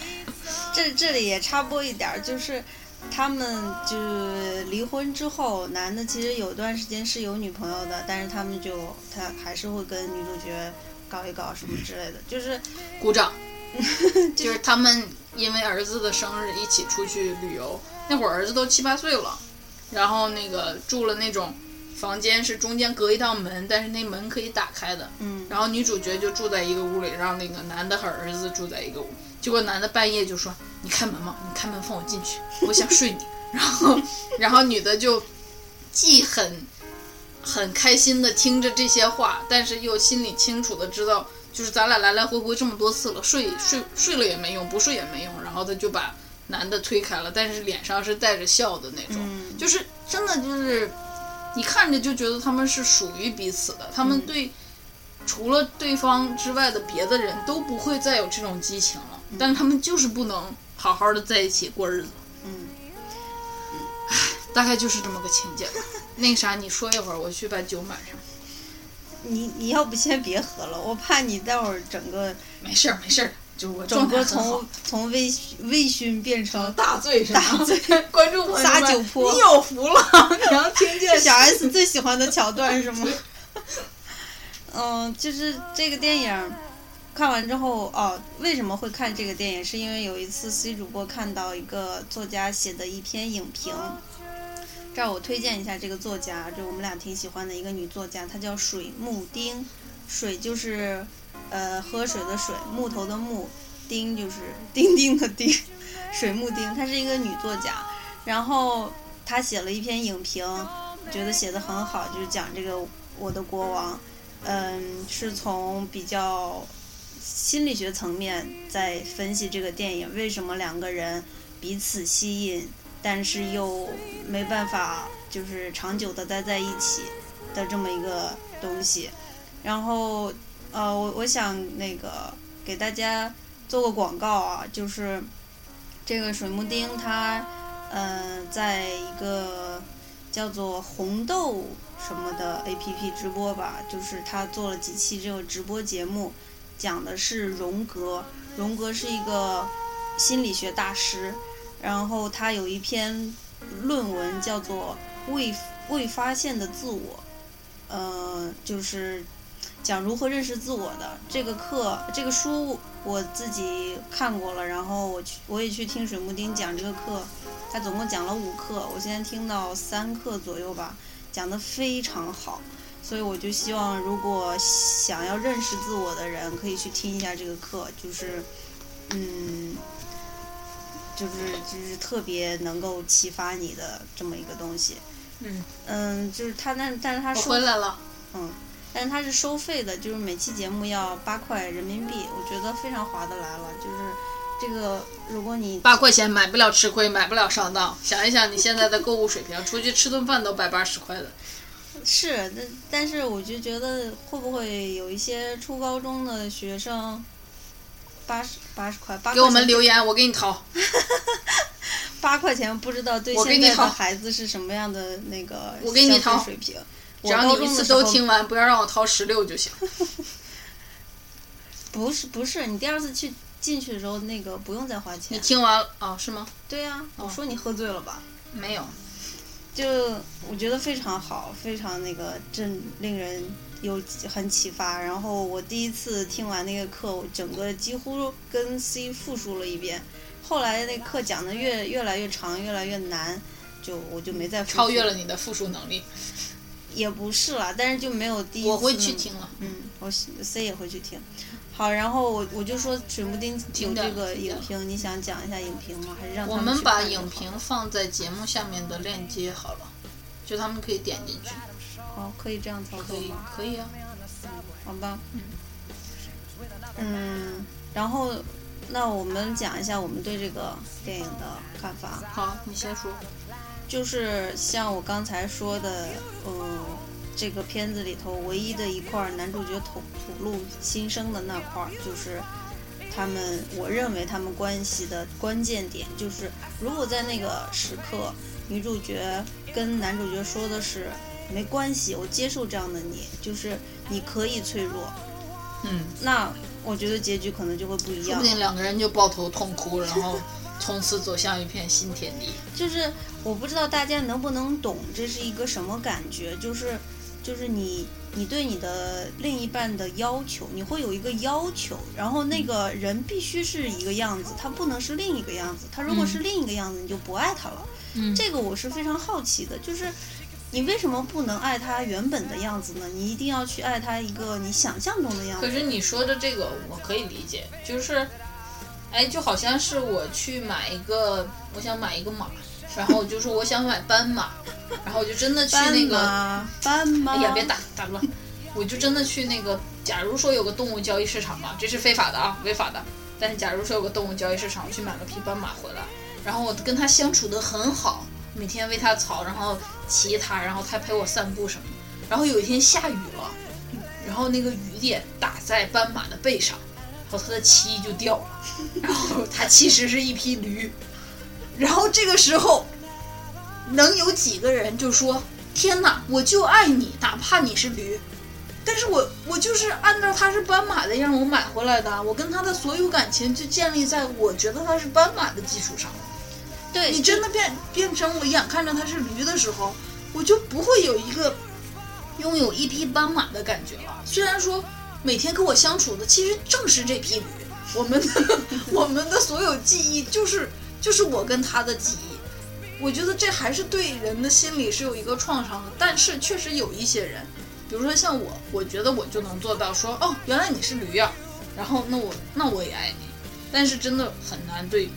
这这里也插播一点儿，就是他们就是离婚之后，男的其实有段时间是有女朋友的，但是他们就他还是会跟女主角搞一搞什么之类的，就是鼓掌，[laughs] 就是他们因为儿子的生日一起出去旅游，那会儿儿子都七八岁了，然后那个住了那种房间是中间隔一道门，但是那门可以打开的，嗯，然后女主角就住在一个屋里，让那个男的和儿子住在一个屋。结果男的半夜就说：“你开门嘛，你开门放我进去，我想睡你。[laughs] ”然后，然后女的就既很很开心的听着这些话，但是又心里清楚的知道，就是咱俩来来回回这么多次了，睡睡睡了也没用，不睡也没用。然后她就把男的推开了，但是脸上是带着笑的那种，嗯就是真的就是你看着就觉得他们是属于彼此的，他们对。除了对方之外的别的人都不会再有这种激情了，但是他们就是不能好好的在一起过日子，嗯，嗯大概就是这么个情节吧。[laughs] 那个啥，你说一会儿，我去把酒满上。你你要不先别喝了，我怕你待会儿整个没事儿，没事儿，就是我整个从。从微醺微醺变成大醉是吧？大醉 [laughs] 观众朋友们撒酒泼你有福了，[laughs] 你能听见小 S 最喜欢的桥段是吗？嗯，就是这个电影看完之后，哦，为什么会看这个电影？是因为有一次 C 主播看到一个作家写的一篇影评，这儿我推荐一下这个作家，就我们俩挺喜欢的一个女作家，她叫水木丁，水就是呃喝水的水，木头的木，丁就是丁丁的丁，[laughs] 水木丁，她是一个女作家，然后她写了一篇影评，觉得写的很好，就是讲这个我的国王，嗯，是从比较心理学层面在分析这个电影为什么两个人彼此吸引，但是又没办法就是长久的待在一起的这么一个东西。然后呃，我我想那个给大家做个广告啊，就是这个水木丁他呃在一个叫做红豆什么的 APP 直播吧，就是他做了几期这个直播节目，讲的是荣格。荣格是一个心理学大师，然后他有一篇论文叫做《未未发现的自我》，呃，就是讲如何认识自我的。这个课这个书我自己看过了，然后我去我也去听水木丁讲这个课，他总共讲了五课，我现在听到三课左右吧，讲得非常好。所以我就希望，如果想要认识自我的人，可以去听一下这个课，就是，嗯，就是就是特别能够启发你的这么一个东西。嗯嗯，就是他但，但是他我收回来了。嗯，但是他是收费的，就是每期节目要八块人民币，我觉得非常划得来了。就是这个，如果你八块钱买不了吃亏，买不了上当。想一想你现在的购物水平，出去吃顿饭都百八十块的。是，但但是我就觉得会不会有一些初高中的学生，八十八十块，八给我们留言，我给你掏。[laughs] 八块钱，不知道对现在的孩子是什么样的那个我给你消费掏水平。只要你一次都听完，不要让我掏十六就行。不是不是，你第二次去进去的时候，那个不用再花钱你。听完哦，是吗？对呀、我说你喝醉了吧？没有。就我觉得非常好，非常那个正令人有很启发。然后我第一次听完那个课，我整个几乎跟 C 复述了一遍。后来那课讲的越越来越长，越来越难，就我就没再复述超越了你的复述能力，也不是啦，但是就没有第一次。我会去听了。嗯，我 C 也会去听。好，然后我我就说水木丁有这个影评，你想讲一下影评吗？还是让我他们把影评放在节目下面的链接好了，就他们可以点进去。好，可以这样操可以作吗？，可以啊。好吧。嗯，然后那我们讲一下我们对这个电影的看法。好，你先说。就是像我刚才说的，嗯，这个片子里头唯一的一块儿男主角吐吐露心声的那块儿，就是他们，我认为他们关系的关键点就是，如果在那个时刻，女主角跟男主角说的是没关系，我接受这样的你，就是你可以脆弱，嗯，那我觉得结局可能就会不一样说不。定两个人就抱头痛哭，然后从此走向一片新天地。就是我不知道大家能不能懂这是一个什么感觉，就是就是你你对你的另一半的要求，你会有一个要求，然后那个人必须是一个样子，他不能是另一个样子，他如果是另一个样子，你就不爱他了。嗯这个我是非常好奇的，就是你为什么不能爱他原本的样子呢？你一定要去爱他一个你想象中的样子。可是你说的这个我可以理解，就是，哎，就好像是我去买一个，我想买一个马，然后我就说我想买斑马，然后我就真的去那个，斑马，哎呀，别打打乱，我就真的去那个，假如说有个动物交易市场嘛，这是非法的啊，违法的。但是假如说有个动物交易市场，我去买了匹斑马回来，然后我跟它相处的很好，每天喂它草，然后骑它，然后它陪我散步什么的。然后有一天下雨了，然后那个雨点打在斑马的背上，然后它的漆就掉了，然后它其实是一匹驴，然后这个时候，能有几个人就说：“天哪，我就爱你，哪怕你是驴。”但是我我就是按照它是斑马的样我买回来的，我跟它的所有感情就建立在我觉得它是斑马的基础上。对你真的变变成我眼看着它是驴的时候，我就不会有一个拥有一匹斑马的感觉了。虽然说每天跟我相处的其实正是这匹驴，我们的 [laughs] 我们的所有记忆就是就是我跟他的记忆。我觉得这还是对人的心理是有一个创伤的，但是确实有一些人，比如说像我，我觉得我就能做到说，哦，原来你是驴呀、然后那我那我也爱你，但是真的很难对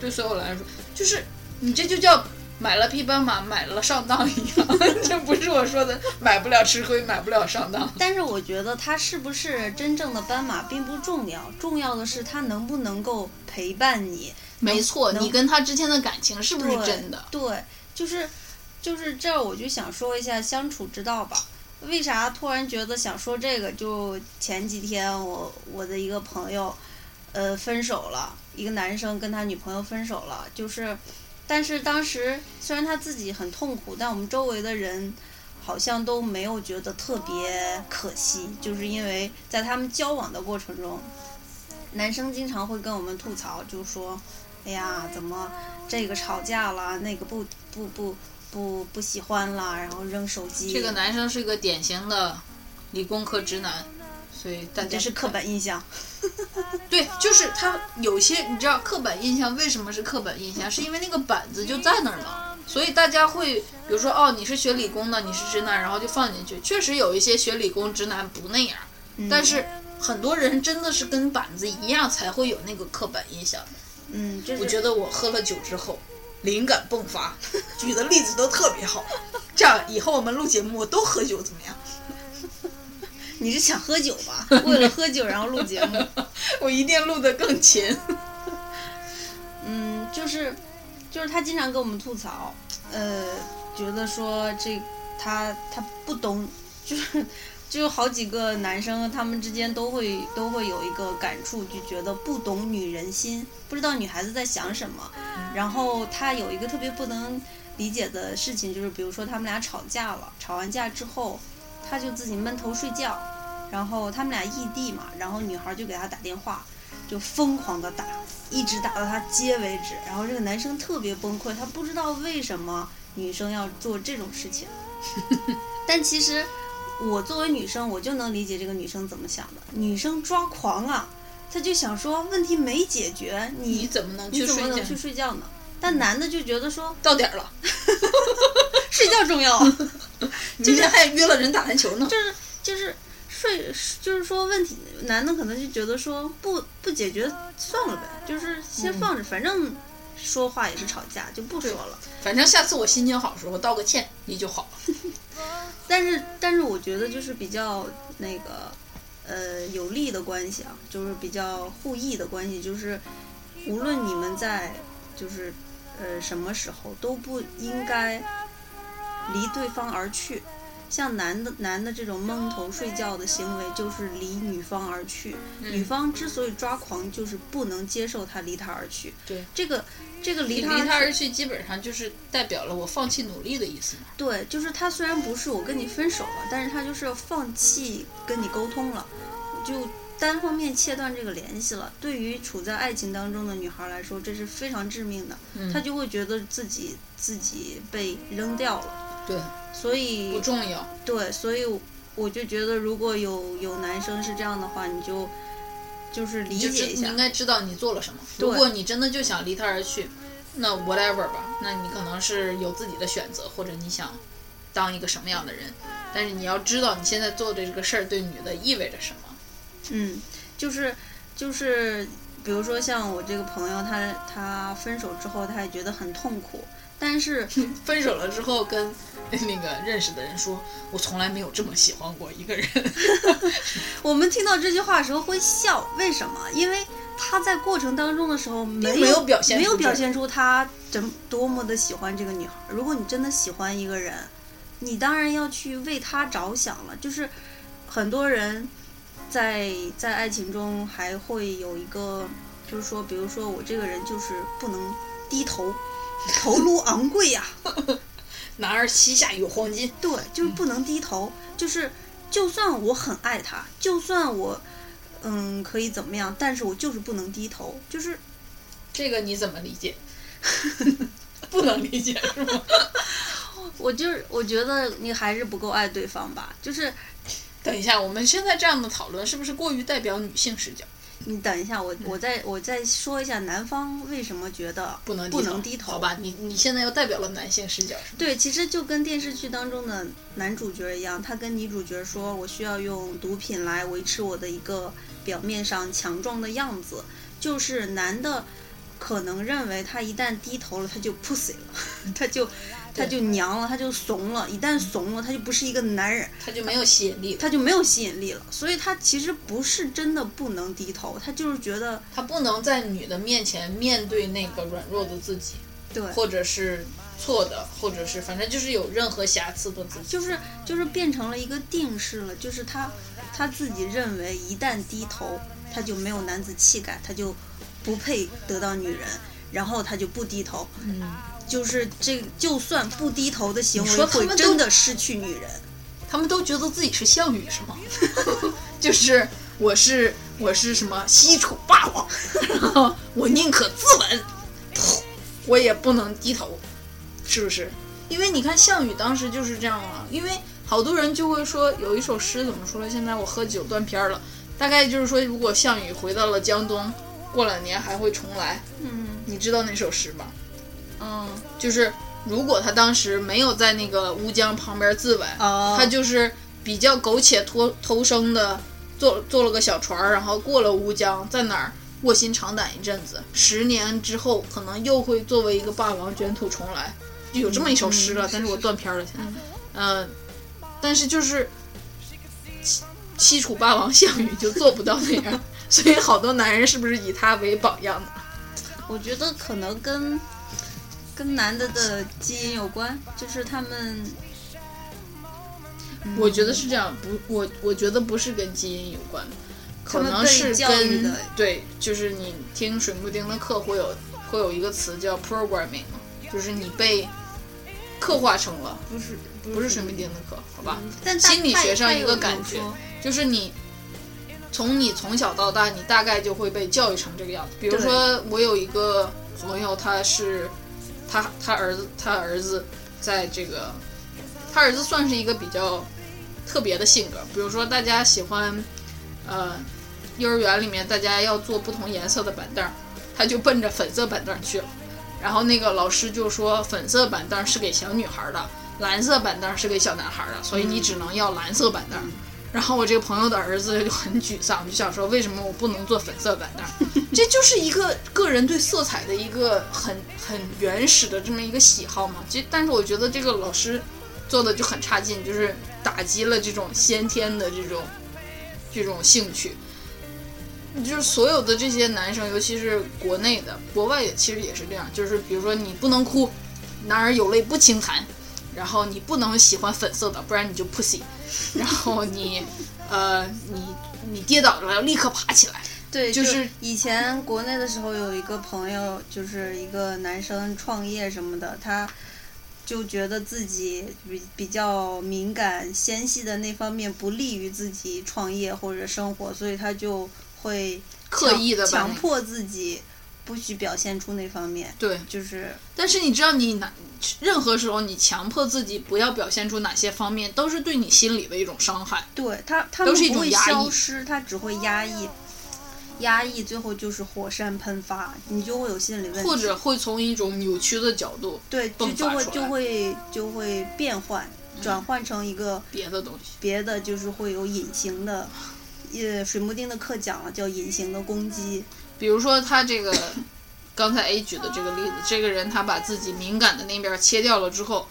对所有来说，就是你这就叫买了匹斑马，买了上当一样。[laughs] 这不是我说的买不了吃亏，买不了上当。但是我觉得它是不是真正的斑马并不重要，重要的是它能不能够陪伴你。没错，你跟他之间的感情是不是真的？对，就是就是这儿，我就想说一下相处之道吧。为啥突然觉得想说这个？就前几天我我的一个朋友，呃，分手了，一个男生跟他女朋友分手了，就是，但是当时虽然他自己很痛苦，但我们周围的人好像都没有觉得特别可惜，就是因为在他们交往的过程中，男生经常会跟我们吐槽，就说。哎呀，怎么这个吵架了，那个不不不不不喜欢了，然后扔手机。这个男生是个典型的理工科直男，所以大家这是刻板印象。[laughs] 对，就是他有些你知道刻板印象为什么是刻板印象，是因为那个板子就在那儿嘛，所以大家会比如说哦，你是学理工的，你是直男，然后就放进去。确实有一些学理工直男不那样，嗯但是很多人真的是跟板子一样才会有那个刻板印象。嗯，我觉得我喝了酒之后，灵感迸发，举的例子都特别好。这样以后我们录节目我都喝酒怎么样？[laughs] 你是想喝酒吧？为了喝酒然后录节目。[laughs] 我一定录得更勤。[laughs] 嗯，就是就是他经常跟我们吐槽，呃，觉得说这他他不懂，就是就有好几个男生他们之间都会都会有一个感触，就觉得不懂女人心，不知道女孩子在想什么。然后他有一个特别不能理解的事情，就是比如说他们俩吵架了，吵完架之后，他就自己闷头睡觉，然后他们俩异地嘛，然后女孩就给他打电话，就疯狂的打，一直打到他接为止。然后这个男生特别崩溃，他不知道为什么女生要做这种事情。[laughs] 但其实我作为女生，我就能理解这个女生怎么想的。女生抓狂啊，她就想说问题没解决，你你怎么能去睡觉你怎么能？去睡觉呢？但男的就觉得说到点儿了，[laughs] 睡觉重要啊，[laughs] 明天还约了人打篮球呢。就是就是睡，就是说问题，男的可能就觉得说不不解决算了呗，就是先放着，反正说话也是吵架，就不说了。反正下次我心情好的时候道个歉，你就好了。[laughs] 但是但是我觉得就是比较那个呃有利的关系啊，就是比较互益的关系，就是无论你们在就是呃什么时候都不应该离对方而去。像男的男的这种蒙头睡觉的行为，就是离女方而去。女方之所以抓狂，就是不能接受他离他而去。对，这个这个离离他他而去，基本上就是代表了我放弃努力的意思嘛。对，就是他虽然不是我跟你分手了，但是他就是放弃跟你沟通了，就单方面切断这个联系了。对于处在爱情当中的女孩来说，这是非常致命的，嗯她就会觉得自己自己被扔掉了。对，所以不重要。对，所以我就觉得，如果有有男生是这样的话，你就就是理解一下应。该知道你做了什么。如果你真的就想离他而去，那 whatever 吧，那你可能是有自己的选择，或者你想当一个什么样的人。但是你要知道你现在做的这个事儿对女的意味着什么。嗯，就是就是，比如说像我这个朋友，他他分手之后，他也觉得很痛苦，但是分手了之后跟 [laughs] 那个认识的人说，我从来没有这么喜欢过一个人。[laughs] [laughs] 我们听到这句话的时候会笑，为什么？因为他在过程当中的时候没有没有表现没有表现出他怎多么的喜欢这个女孩。如果你真的喜欢一个人，你当然要去为他着想了。就是很多人在在爱情中还会有一个，就是说，比如说我这个人就是不能低头，头颅昂贵呀、[laughs] 男儿膝下有黄金。对，就是不能低头，就是就算我很爱他，就算我嗯可以怎么样，但是我就是不能低头，就是这个你怎么理解？[laughs] 不能理解是吗？[laughs] 我就是我觉得你还是不够爱对方吧，就是等一下，我们现在这样的讨论是不是过于代表女性视角？你等一下，我我再我再说一下男方为什么觉得不能不能低头好吧？你你现在又代表了男性视角是吗？对，其实就跟电视剧当中的男主角一样，他跟女主角说：“我需要用毒品来维持我的一个表面上强壮的样子。”就是男的可能认为他一旦低头了，他就 [laughs] pussy 了，他就他就娘了，他就怂了。一旦怂了，他就不是一个男人，他就没有吸引力了，他就没有吸引力了。所以他其实不是真的不能低头，他就是觉得他不能在女的面前面对那个软弱的自己，对，或者是错的，或者是反正就是有任何瑕疵的自己。就是就是变成了一个定式了，就是他他自己认为一旦低头，他就没有男子气概，他就不配得到女人，然后他就不低头，嗯，就是这就算不低头的行为说他们都会真的失去女人。他们都觉得自己是项羽是吗？[laughs] 就是我是我是什么西楚霸王，然后我宁可自刎，我也不能低头，是不是？因为你看项羽当时就是这样啊，因为好多人就会说有一首诗怎么说了？现在我喝酒断片儿了，大概就是说如果项羽回到了江东，过两年还会重来。嗯你知道那首诗吧？嗯。就是如果他当时没有在那个乌江旁边自刎，哦，他就是比较苟且偷偷生的，坐坐了个小船，然后过了乌江，在哪儿卧薪尝胆一阵子，十年之后可能又会作为一个霸王卷土重来，就有这么一首诗了，嗯但是我断片了现在，嗯、但是就是西西楚霸王项羽就做不到那样，[laughs] 所以好多男人是不是以他为榜样的？我觉得可能跟跟男的的基因有关，就是他们我觉得是这样，不，我我觉得不是跟基因有关，可能是跟对，就是你听水木丁的课会有会有一个词叫 programming，就是你被刻画成了，不是不是水木丁的课，好吧？但心理学上一个感觉就是你从你从小到大，你大概就会被教育成这个样子。比如说，我有一个朋友，他是他他儿子他儿子在这个他儿子算是一个比较特别的性格。比如说，大家喜欢呃幼儿园里面大家要做不同颜色的板凳儿，他就奔着粉色板凳儿去了。然后那个老师就说，粉色板凳是给小女孩的，蓝色板凳是给小男孩的，所以你只能要蓝色板凳。然后我这个朋友的儿子就很沮丧，就想说为什么我不能做粉色板凳？[laughs] 这就是一个个人对色彩的一个很很原始的这么一个喜好嘛。这但是我觉得这个老师做的就很差劲，就是打击了这种先天的这种这种兴趣。就是所有的这些男生，尤其是国内的，国外也其实也是这样。就是比如说你不能哭，男儿有泪不轻弹，然后你不能喜欢粉色的，不然你就 pussy。[laughs] 然后你，呃，你你跌倒了要立刻爬起来。对，就就是以前国内的时候有一个朋友，就是一个男生创业什么的，他就觉得自己比比较敏感、纤细的那方面不利于自己创业或者生活，所以他就会刻意地把那强强迫自己不许表现出那方面，对，就是但是你知道你哪任何时候你强迫自己不要表现出哪些方面，都是对你心理的一种伤害。对他他都会消失，他只会压抑。压抑最后就是火山喷发，你就会有心理问题，或者会从一种扭曲的角度对，就就会就会就会变换，转换成一个别的东西。别的，就是会有隐形的，呃，水木丁的课讲了，叫隐形的攻击。比如说他这个 [coughs] 刚才 A 举的这个例子，这个人他把自己敏感的那边切掉了之后，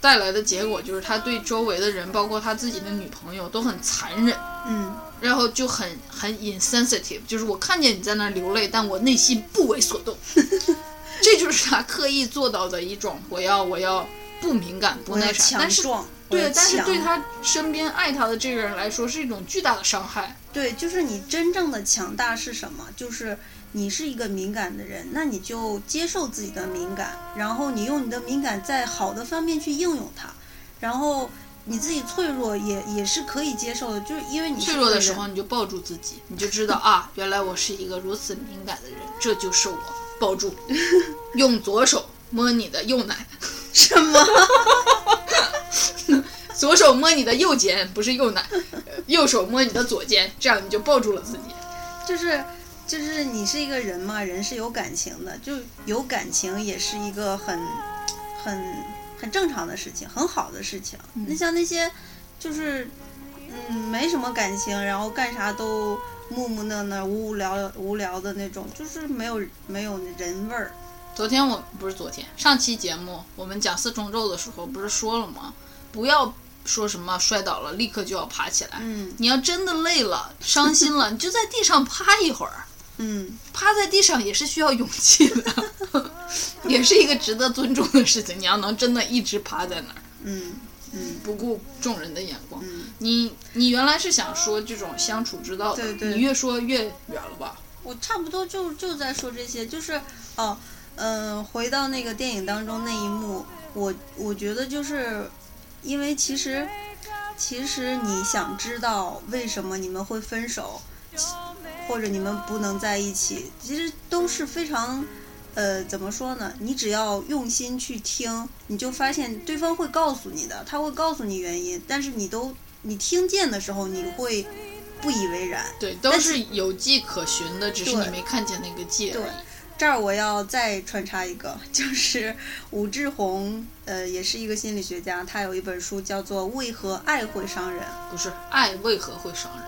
带来的结果就是他对周围的人，包括他自己的女朋友都很残忍，嗯，然后就很很 insensitive，就是我看见你在那流泪，但我内心不为所动。[laughs] 这就是他刻意做到的一种，我要我要不敏感不那啥，但是对，但是对他身边爱他的这个人来说是一种巨大的伤害。对，就是你真正的强大是什么？就是你是一个敏感的人，那你就接受自己的敏感，然后你用你的敏感在好的方面去应用它，然后你自己脆弱也也是可以接受的，就是因为你脆弱的时候，你就抱住自己，你就知道 [laughs] 啊，原来我是一个如此敏感的人，这就是我。抱住，用左手摸你的右奶，什么？[laughs] 左手摸你的右肩，不是右奶，呃右手摸你的左肩，这样你就抱住了自己。就是就是你是一个人嘛，人是有感情的，就有感情也是一个很很很正常的事情，很好的事情。那像那些就是嗯没什么感情，然后干啥都木木讷讷、无无聊无聊的那种，就是没有没有人味儿。昨天我不是昨天，上期节目我们讲四重奏的时候不是说了吗？不要说什么摔倒了立刻就要爬起来，嗯你要真的累了、伤心了，[laughs] 你就在地上趴一会儿。嗯，趴在地上也是需要勇气的，[laughs] 也是一个值得尊重的事情。你要能真的一直趴在那儿，嗯嗯不顾众人的眼光。嗯，你你原来是想说这种相处之道的，对对你越说越远了吧？我差不多就就在说这些，就是哦，嗯、回到那个电影当中那一幕，我我觉得就是因为其实其实你想知道为什么你们会分手，或者你们不能在一起，其实都是非常。呃，怎么说呢？你只要用心去听，你就发现对方会告诉你的，他会告诉你原因，但是你都你听见的时候，你会不以为然。对，都但是有迹可循的，只是你没看见那个界而对已。这儿我要再穿插一个，就是武志红，呃，也是一个心理学家，他有一本书叫做《为何爱会伤人》不是爱为何会伤人？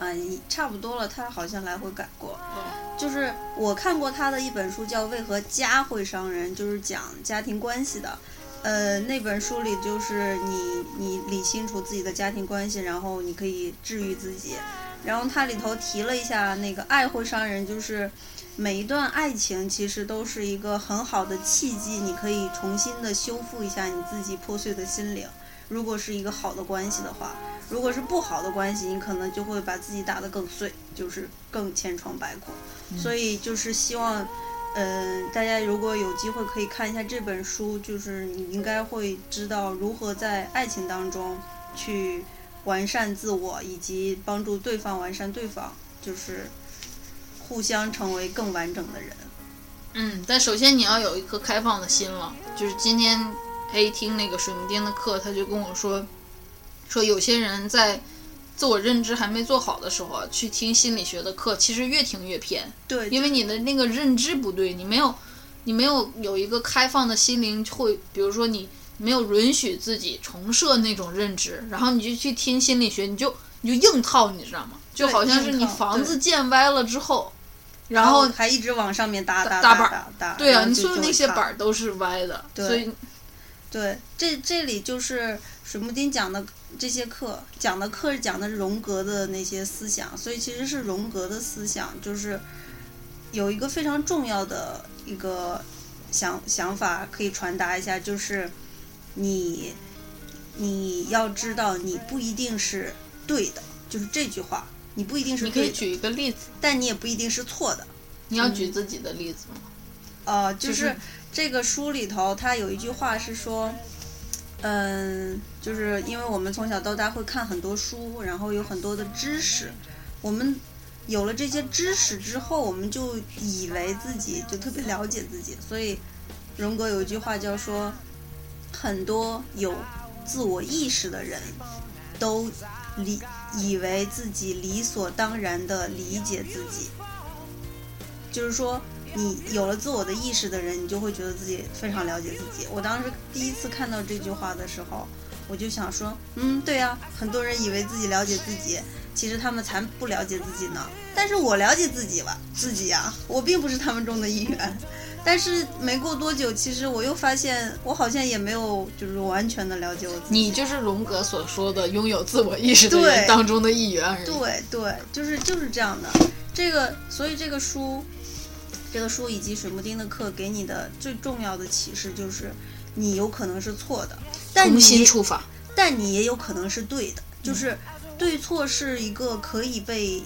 啊，一差不多了，他好像来回改过。哦，就是我看过他的一本书叫《为何家会伤人》，就是讲家庭关系的。呃，那本书里就是你你理清楚自己的家庭关系，然后你可以治愈自己。然后它里头提了一下那个爱会伤人，就是每一段爱情其实都是一个很好的契机，你可以重新的修复一下你自己破碎的心灵。如果是一个好的关系的话，如果是不好的关系，你可能就会把自己打得更碎，就是更千疮百孔。所以就是希望，嗯、大家如果有机会可以看一下这本书，就是你应该会知道如何在爱情当中去完善自我，以及帮助对方完善对方，就是互相成为更完整的人。嗯，但首先你要有一颗开放的心了。就是今天 A 听那个水木丁的课，他就跟我说，说有些人在自我认知还没做好的时候啊，去听心理学的课，其实越听越偏，对，因为你的那个认知不对，你没有，你没有有一个开放的心灵，会比如说你没有允许自己重设那种认知，然后你就去听心理学，你就你就硬套，你知道吗？就好像是你房子建歪了之后，然然后还一直往上面搭搭搭搭板搭搭。对啊，你所有那些板儿都是歪的，对所以对，这这里就是水木丁讲的这些课，讲的课是讲的荣格的那些思想，所以其实是荣格的思想，就是有一个非常重要的一个想想法可以传达一下，就是你你要知道，你不一定是对的，就是这句话，你不一定是对的，你可以举一个例子，但你也不一定是错的。你要举自己的例子吗？呃，就就是是这个书里头，它有一句话是说，嗯，就是因为我们从小到大会看很多书，然后有很多的知识，我们有了这些知识之后，我们就以为自己就特别了解自己，所以荣格有一句话叫说，很多有自我意识的人都理以为自己理所当然的理解自己，就是说。你有了自我的意识的人，你就会觉得自己非常了解自己。我当时第一次看到这句话的时候，我就想说，嗯，对呀、很多人以为自己了解自己，其实他们才不了解自己呢。但是我了解自己吧，自己呀、我并不是他们中的一员。但是没过多久，其实我又发现，我好像也没有就是完全的了解我自己。你就是荣格所说的拥有自我意识的人对当中的一员而已。对对，就是就是这样的。这个，所以这个书，这个书以及水木丁的课给你的最重要的启示就是，你有可能是错的，但重新你出发。但你也有可能是对的，就是对错是一个可以被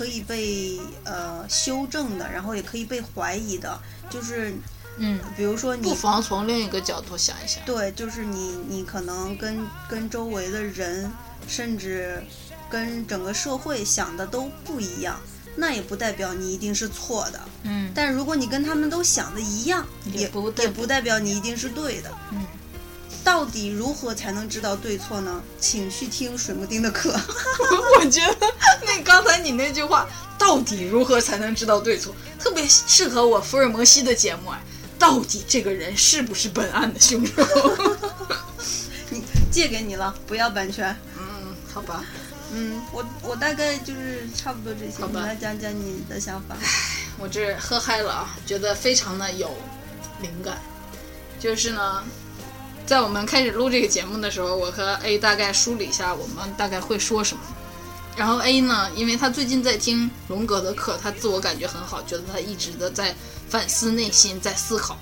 可以被呃修正的，然后也可以被怀疑的，就是嗯，比如说你不妨从另一个角度想一想。对，就是你，你可能跟跟周围的人，甚至跟整个社会想的都不一样，那也不代表你一定是错的。嗯，但如果你跟他们都想的一样，也也不也不代表你一定是对的。嗯，到底如何才能知道对错呢？请去听水木丁的课。[laughs] 我觉得那刚才你那句话，到底如何才能知道对错，特别适合我福尔摩西的节目哎。到底这个人是不是本案的凶手？[laughs] 你借给你了，不要版权。嗯，好吧。嗯，我我大概就是差不多这些，好吧你来讲讲你的想法。我这喝嗨了啊，觉得非常的有灵感。就是呢，在我们开始录这个节目的时候，我和 A 大概梳理一下我们大概会说什么。然后 A 呢，因为他最近在听荣格的课，他自我感觉很好，觉得他一直的在反思内心，在思考。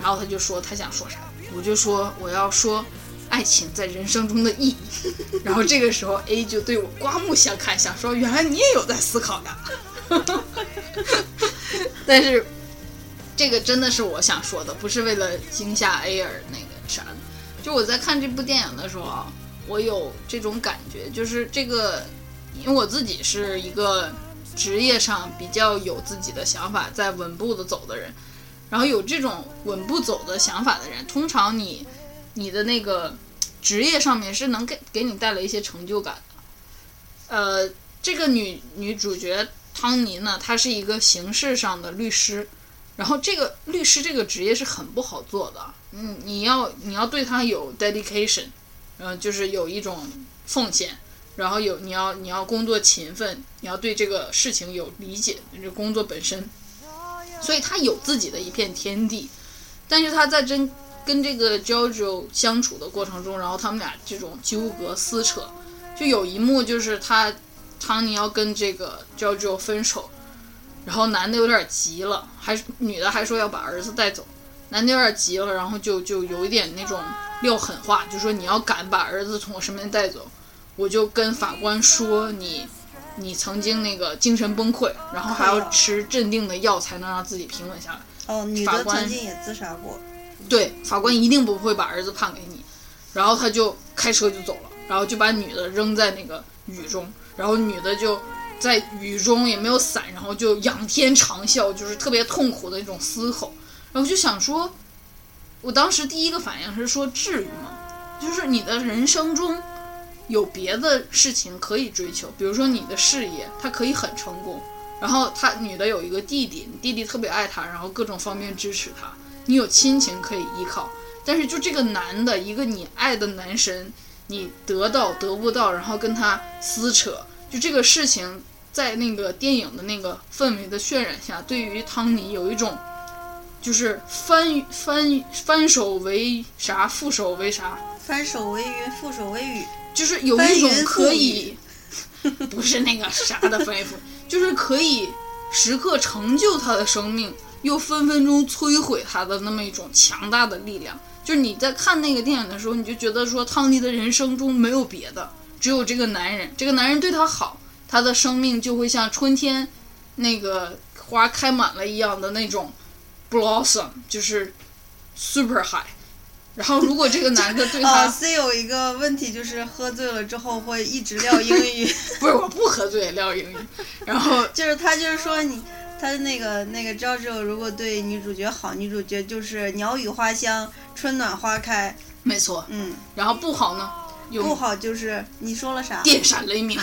然后他就说他想说啥，我就说我要说爱情在人生中的意义。[laughs] 然后这个时候 A 就对我刮目相看，想说原来你也有在思考呀。[laughs] 但是这个真的是我想说的，不是为了惊吓 A 而那个啥的。就我在看这部电影的时候啊，我有这种感觉，就是这个，因为我自己是一个职业上比较有自己的想法，在稳步的走的人。然后有这种稳步走的想法的人，通常你你的那个职业上面是能给给你带来一些成就感的。呃，这个女女主角汤尼呢，她是一个刑事上的律师，然后这个律师这个职业是很不好做的，嗯，你要你要对他有 dedication，嗯、就是有一种奉献，然后有你要你要工作勤奋，你要对这个事情有理解，这工作本身，所以他有自己的一片天地，但是他在真跟这个 JoJo 相处的过程中，然后他们俩这种纠葛撕扯，就有一幕就是他汤尼要跟这个 JoJo 分手，然后男的有点急了，还女的还说要把儿子带走，男的有点急了，然后就就有一点那种撂狠话，就说你要敢把儿子从我身边带走，我就跟法官说你你曾经那个精神崩溃，然后还要吃镇定的药才能让自己平稳下来。哦，女的曾经也自杀过。对，法官一定不会把儿子判给你。然后他就开车就走了，然后就把女的扔在那个雨中，然后女的就在雨中也没有伞，然后就仰天长啸，就是特别痛苦的那种嘶吼。然后就想说，我当时第一个反应是说，至于吗？就是你的人生中有别的事情可以追求，比如说你的事业，它可以很成功。然后他女的有一个弟弟，弟弟特别爱她，然后各种方面支持她，你有亲情可以依靠。但是就这个男的，一个你爱的男神，你得到得不到，然后跟他撕扯，就这个事情，在那个电影的那个氛围的渲染下，对于汤尼有一种，就是翻翻翻手为啥，覆手为啥，翻手为云，覆手为雨。就是有一种可以，[laughs] 不是那个啥的翻译覆，就是可以时刻成就他的生命，又分分钟摧毁他的那么一种强大的力量。就是你在看那个电影的时候，你就觉得说，汤尼的人生中没有别的，只有这个男人。这个男人对他好，他的生命就会像春天那个花开满了一样的那种 blossom，就是 super high。然后如果这个男的对 [laughs] 他哦，C 有一个问题就是喝醉了之后会一直撂英语，[laughs] 不是我不喝醉撂英语，然后 [laughs] 就是他就是说你。他的那个那个 JoJo 如果对女主角好，女主角就是鸟语花香，春暖花开。没错，嗯，然后不好呢，不好就是你说了啥？电闪雷鸣，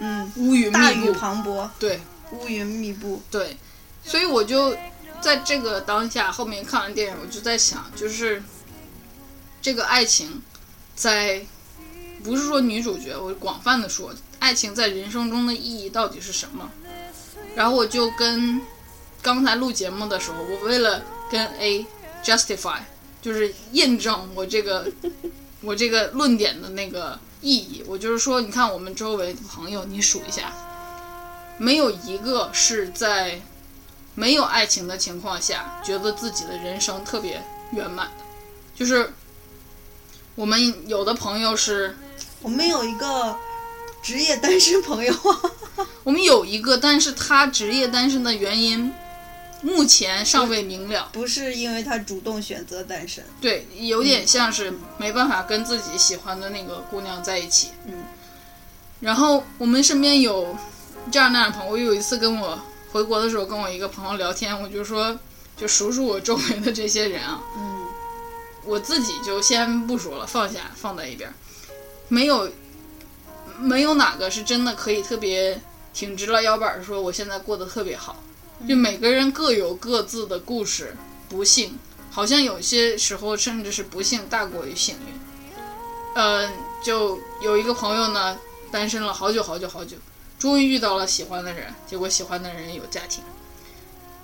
嗯，乌云大雨，磅礴，对乌云密布。对，所以我就在这个当下，后面看完电影，我就在想，就是这个爱情在不是说女主角，我广泛的说，爱情在人生中的意义到底是什么？然后我就跟刚才录节目的时候，我为了跟 A justify，就是验证我这个 [laughs] 我这个论点的那个意义，我就是说，你看我们周围的朋友，你数一下，没有一个是在没有爱情的情况下，觉得自己的人生特别圆满的。就是我们有的朋友是，我们有一个职业单身朋友，[laughs] 我们有一个，但是他职业单身的原因目前尚未明了。不是因为他主动选择单身。对，有点像是没办法跟自己喜欢的那个姑娘在一起。嗯，然后我们身边有这样那样的朋友。我有一次跟我回国的时候，跟我一个朋友聊天，我就说，就数数我周围的这些人啊，嗯，我自己就先不说了，放下放在一边，没有没有哪个是真的可以特别挺直了腰板说我现在过得特别好。就每个人各有各自的故事，不幸，好像有些时候甚至是不幸大过于幸运。呃，就有一个朋友呢，单身了好久好久好久，终于遇到了喜欢的人，结果喜欢的人有家庭。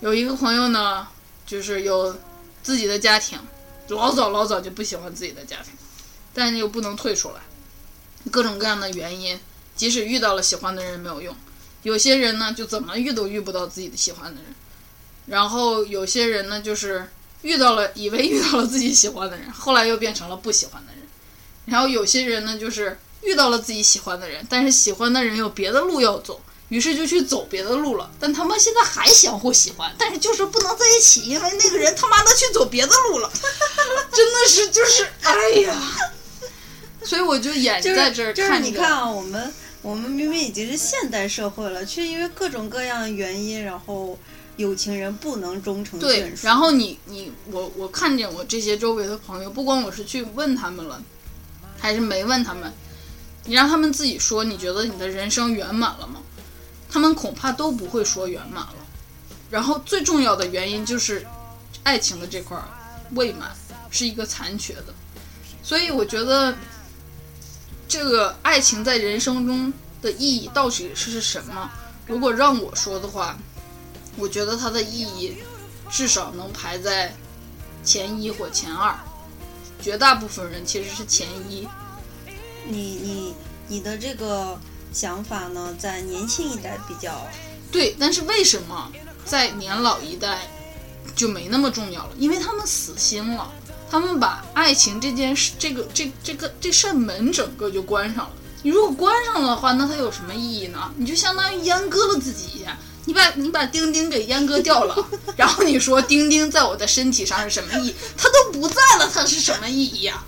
有一个朋友呢，就是有自己的家庭，老早老早就不喜欢自己的家庭，但又不能退出来，各种各样的原因，即使遇到了喜欢的人没有用。有些人呢，就怎么遇都遇不到自己的喜欢的人，然后有些人呢，就是遇到了，以为遇到了自己喜欢的人，后来又变成了不喜欢的人。然后有些人呢，就是遇到了自己喜欢的人，但是喜欢的人有别的路要走，于是就去走别的路了。但他们现在还相互喜欢，但是就是不能在一起，因为那个人他妈的去走别的路了，[laughs] 真的是就是哎呀，所以我就眼就是在这儿就是。你看啊，我们我们明明已经是现代社会了，却因为各种各样的原因，然后有情人不能终成眷，属。然后你你我我看见我这些周围的朋友，不光我是去问他们了，还是没问他们，你让他们自己说，你觉得你的人生圆满了吗？他们恐怕都不会说圆满了。然后最重要的原因就是，爱情的这块未满是一个残缺的，所以我觉得这个爱情在人生中的意义到底是什么？如果让我说的话，我觉得它的意义至少能排在前一或前二，绝大部分人其实是前一。你你你的这个想法呢，在年轻一代比较对，但是为什么在年老一代就没那么重要了？因为他们死心了，他们把爱情这件事、这个、这、这个、这扇门整个就关上了。你如果关上了的话，那它有什么意义呢？你就相当于阉割了自己一下。你把你把丁丁给阉割掉了，然后你说丁丁在我的身体上是什么意义？它都不在了，它是什么意义呀、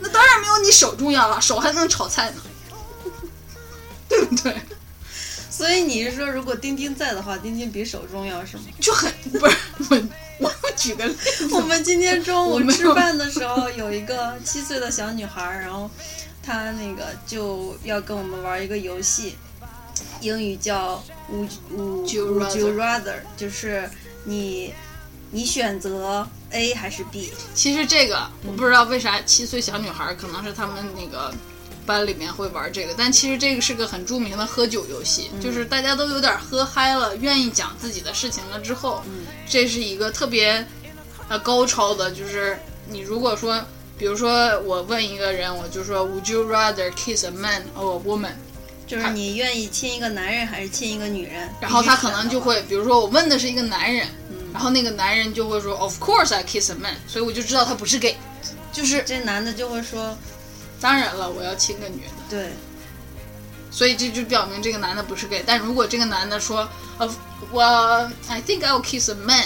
那当然没有你手重要了，手还能炒菜呢，对 [laughs] 不对？所以你是说，如果钉钉在的话，钉钉比手重要是吗？就很不是我，我举个例子，我们今天中午吃饭的时候，有一个七岁的小女孩儿，然后她那个就要跟我们玩一个游戏，英语叫 Would Would you rather，就是你你选择 A 还是 B？其实这个我不知道为啥七岁小女孩可能是他们那个班里面会玩这个，但其实这个是个很著名的喝酒游戏，就是大家都有点喝嗨了，愿意讲自己的事情了之后，这是一个特别呃高超的，就是你如果说。比如说，我问一个人，我就说，Would you rather kiss a man or a woman？就是你愿意亲一个男人还是亲一个女人？然后他可能就会，比如说我问的是一个男人，然后那个男人就会说，Of course I kiss a man，所以我就知道他不是 gay，就是这男的就会说，当然了，我要亲个女的，对，所以这就表明这个男的不是 gay。但如果这个男的说，呃，我 I think I'll kiss a man，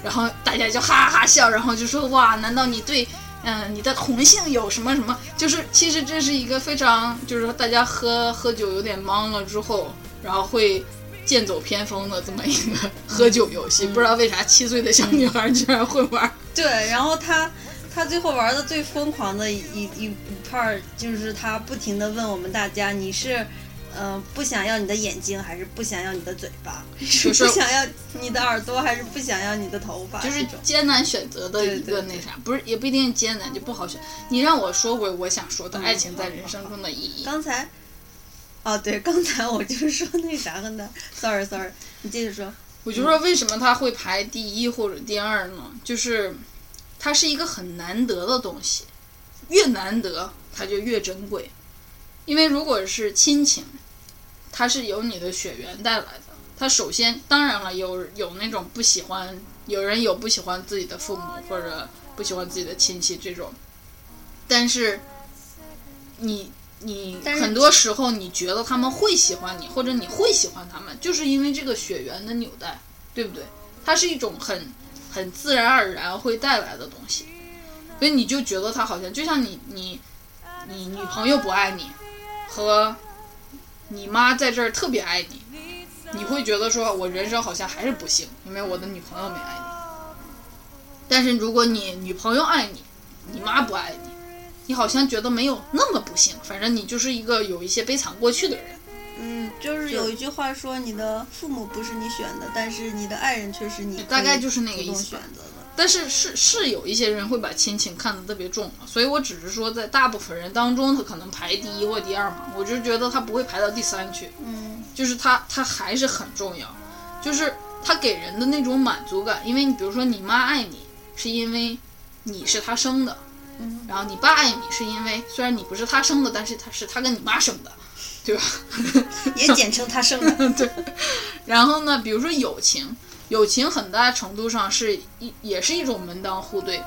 然后大家就哈哈笑，然后就说哇，难道你对嗯你的同性有什么什么？就是其实这是一个非常就是说大家喝喝酒有点懵了之后，然后会。剑走偏锋的这么一个喝酒游戏，不知道为啥七岁的小女孩居然会玩。对，然后她她最后玩的最疯狂的一一一 part 就是她不停的问我们大家，你是嗯、呃不想要你的眼睛，还是不想要你的嘴巴？就是是不想要你的耳朵，还是不想要你的头发？就是艰难选择的一对对对个那啥，不是也不一定艰难，就不好选。你让我说回我想说的爱情在人生中的意义，刚才。哦，对，刚才我就是说那啥跟他，sorry sorry，你继续说。我就说为什么它会排第一或者第二呢？就是它是一个很难得的东西，越难得它就越珍贵。因为如果是亲情，它是由你的血缘带来的。它首先，当然了，有有那种不喜欢，有人有不喜欢自己的父母或者不喜欢自己的亲戚这种，但是你你很多时候你觉得他们会喜欢你，或者你会喜欢他们，就是因为这个血缘的纽带，对不对？它是一种很很自然而然会带来的东西，所以你就觉得他好像就像你你你女朋友不爱你，和你妈在这儿特别爱你，你会觉得说我人生好像还是不幸，因为我的女朋友没爱你。但是如果你女朋友爱你，你妈不爱你，你好像觉得没有那么不幸，反正你就是一个有一些悲惨过去的人。嗯，就是有一句话说，你的父母不是你选的，但是你的爱人却是你大概就是那个意思选择的。但是是是有一些人会把亲情看得特别重嘛，所以我只是说在大部分人当中，他可能排第一或第二嘛，我就觉得他不会排到第三去，嗯就是他他还是很重要，就是他给人的那种满足感，因为你比如说你妈爱你，是因为你是她生的，嗯然后你爸爱你是因为虽然你不是他生的，但是他是他跟你妈生的，[laughs] 对吧？[laughs] 也简称他生的。[laughs] 对然后呢，比如说友情，友情很大程度上是一也是一种门当户对，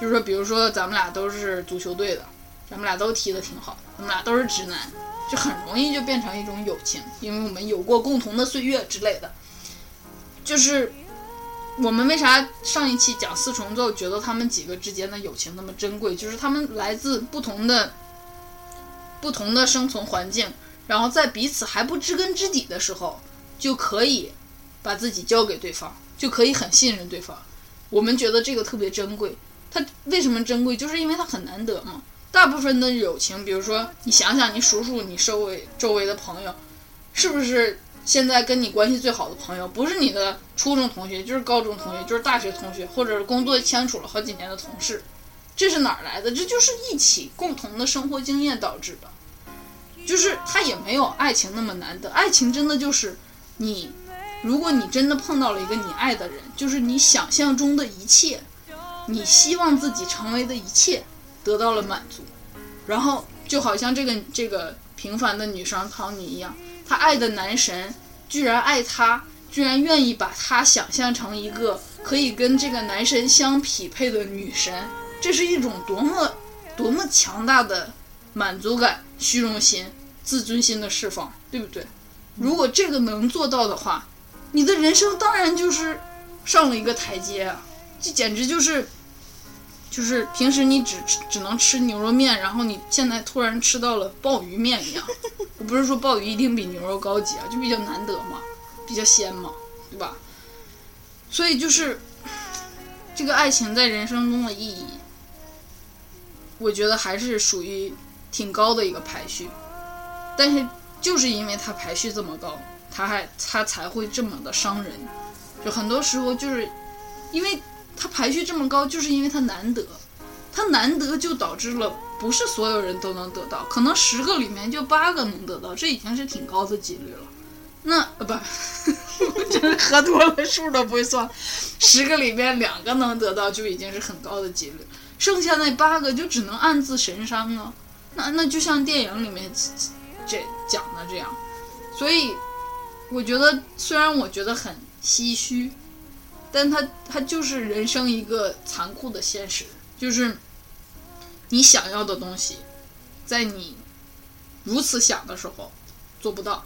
就是说，比如说咱们俩都是足球队的，咱们俩都踢得挺好，咱们俩都是直男，就很容易就变成一种友情，因为我们有过共同的岁月之类的。就是我们为啥上一期讲四重奏，觉得他们几个之间的友情那么珍贵，就是他们来自不同的不同的生存环境，然后在彼此还不知根知底的时候，就可以把自己交给对方，就可以很信任对方。我们觉得这个特别珍贵。它为什么珍贵？就是因为它很难得嘛。大部分的友情，比如说你想想，你数数你周围周围的朋友，是不是现在跟你关系最好的朋友，不是你的初中同学，就是高中同学，就是大学同学，或者是工作相处了好几年的同事？这是哪儿来的？这就是一起共同的生活经验导致的。就是它也没有爱情那么难得，爱情真的就是你，如果你真的碰到了一个你爱的人，就是你想象中的一切，你希望自己成为的一切得到了满足，然后就好像这个这个平凡的女生唐尼一样，她爱的男神居然爱她，居然愿意把她想象成一个可以跟这个男神相匹配的女神，这是一种多么多么强大的满足感、虚荣心、自尊心的释放，对不对？如果这个能做到的话，你的人生当然就是上了一个台阶啊！这简直就是，就是平时你只只能吃牛肉面，然后你现在突然吃到了鲍鱼面一样。我不是说鲍鱼一定比牛肉高级啊，就比较难得嘛，比较鲜嘛，对吧？所以就是这个爱情在人生中的意义，我觉得还是属于挺高的一个排序，但是就是因为它排序这么高，它还它才会这么的伤人。就很多时候就是因为它排序这么高，就是因为它难得，它难得就导致了不是所有人都能得到，可能十个里面就八个能得到，这已经是挺高的几率了。那呃不，[laughs] 我真是喝多了，数都不会算。十个里面两个能得到就已经是很高的几率，剩下那八个就只能暗自神伤了。那那就像电影里面这讲的这样，所以我觉得虽然我觉得很唏嘘，但它它就是人生一个残酷的现实，就是你想要的东西，在你如此想的时候做不到，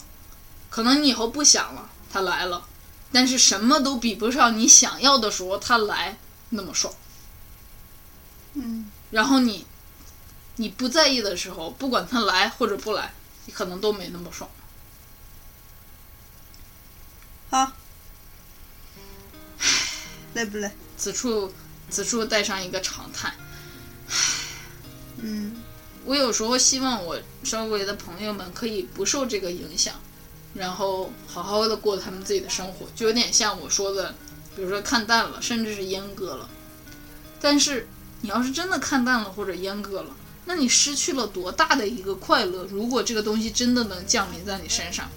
可能你以后不想了，它来了，但是什么都比不上你想要的时候它来那么爽。嗯，然后你你不在意的时候，不管它来或者不来，你可能都没那么爽。好，累不累？此处此处带上一个长叹。嗯我有时候希望我周围的朋友们可以不受这个影响，然后好好的过他们自己的生活，就有点像我说的，比如说看淡了，甚至是阉割了。但是你要是真的看淡了或者阉割了，那你失去了多大的一个快乐？如果这个东西真的能降临在你身上，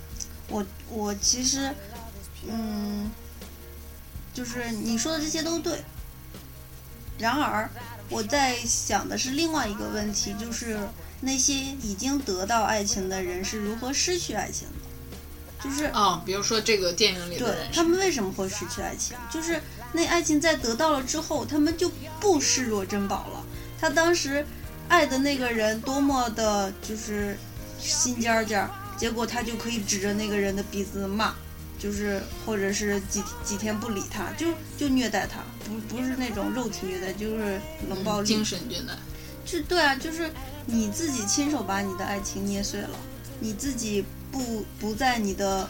我我其实，嗯，就是你说的这些都对。然而，我在想的是另外一个问题，就是那些已经得到爱情的人是如何失去爱情的？就是啊、比如说这个电影里的对人他们为什么会失去爱情？就是那爱情在得到了之后，他们就不视若珍宝了。他当时爱的那个人多么的就是心尖儿尖儿，结果他就可以指着那个人的鼻子骂，就是或者是几几天不理他，就就虐待他，不不是那种肉体虐待，就是冷暴力。精神虐待。就对啊，就是你自己亲手把你的爱情捏碎了，你自己不不在你的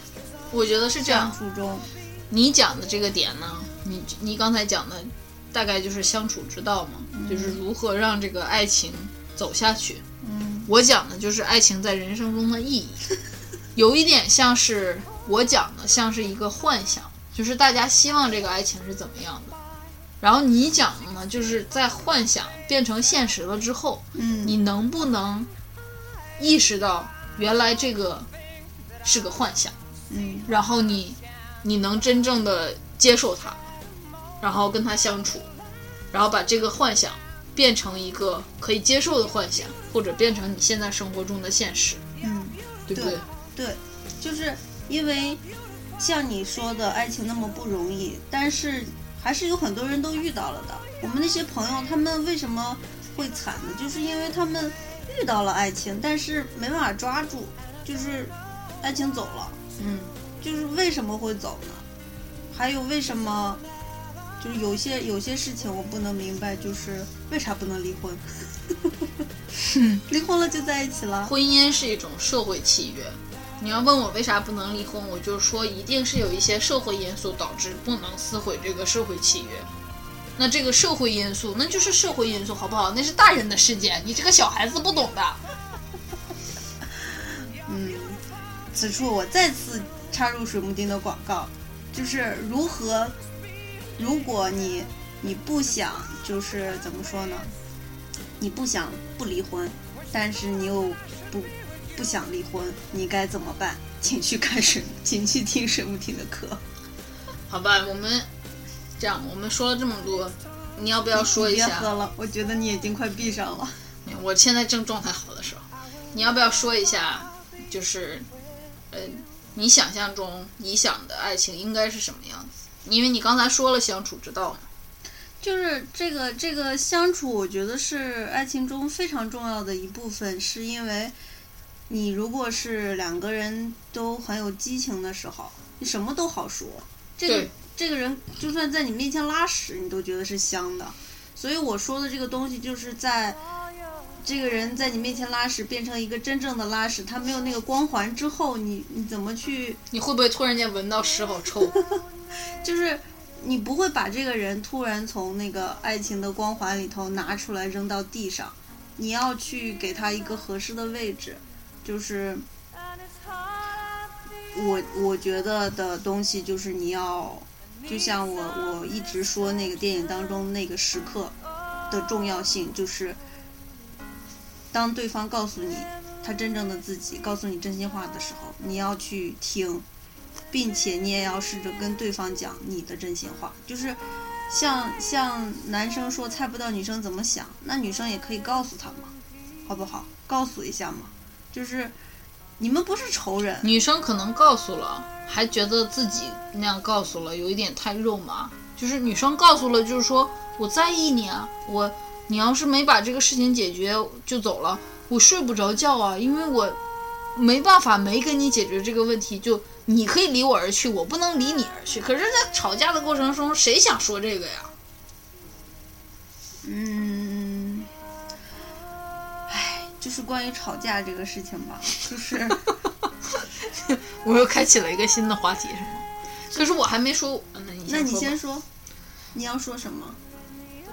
我觉得是这样相，处中，你讲的这个点呢，你你刚才讲的大概就是相处之道嘛，就是如何让这个爱情走下去。嗯我讲的就是爱情在人生中的意义，有一点像是我讲的，像是一个幻想，就是大家希望这个爱情是怎么样的。然后你讲的呢，就是在幻想变成现实了之后，嗯，你能不能意识到原来这个是个幻想，嗯然后你你能真正的接受它，然后跟他相处，然后把这个幻想变成一个可以接受的幻想，或者变成你现在生活中的现实，嗯，对不对？对，就是因为像你说的，爱情那么不容易，但是还是有很多人都遇到了的。我们那些朋友，他们为什么会惨呢？就是因为他们遇到了爱情，但是没办法抓住，就是爱情走了。嗯，就是为什么会走呢？还有为什么？就是有些有些事情我不能明白，就是为啥不能离婚？[laughs] 离婚了就在一起了。婚姻是一种社会契约。你要问我为啥不能离婚，我就说一定是有一些社会因素导致不能撕毁这个社会契约。那这个社会因素，那就是社会因素，好不好？那是大人的世界，你这个小孩子不懂的。[laughs] 嗯，此处我再次插入水木丁的广告，就是如何，如果你你不想，就是怎么说呢？你不想不离婚，但是你又不不想离婚，你该怎么办？[laughs] 请去看水，请去听水木婷的课。好吧，我们这样，我们说了这么多，你要不要说一下？别喝了，我觉得你眼睛快闭上了。我现在正状态好的时候，你要不要说一下？就是，呃，你想象中理想的爱情应该是什么样子？因为你刚才说了相处之道嘛。就是这个这个相处，我觉得是爱情中非常重要的一部分，是因为你如果是两个人都很有激情的时候，你什么都好说。这个这个人就算在你面前拉屎，你都觉得是香的。所以我说的这个东西，就是在这个人在你面前拉屎变成一个真正的拉屎，他没有那个光环之后，你你怎么去你会不会突然间闻到屎好臭？[laughs] 就是你不会把这个人突然从那个爱情的光环里头拿出来扔到地上，你要去给他一个合适的位置，就是我我觉得的东西就是你要，就像我我一直说那个电影当中那个时刻的重要性，就是当对方告诉你他真正的自己，告诉你真心话的时候，你要去听。并且你也要试着跟对方讲你的真心话，就是像像男生说猜不到女生怎么想，那女生也可以告诉他嘛，好不好？告诉一下嘛，就是你们不是仇人，女生可能告诉了，还觉得自己那样告诉了有一点太肉麻。就是女生告诉了，就是说我在意你啊，我你要是没把这个事情解决就走了，我睡不着觉啊，因为我没办法没跟你解决这个问题，就你可以离我而去，我不能离你而去。可是，在吵架的过程中，谁想说这个呀？嗯，唉，就是关于吵架这个事情吧，就是 [laughs] 我又开启了一个新的话题，是吗？可是我还没说，嗯那你先说，你要说什么？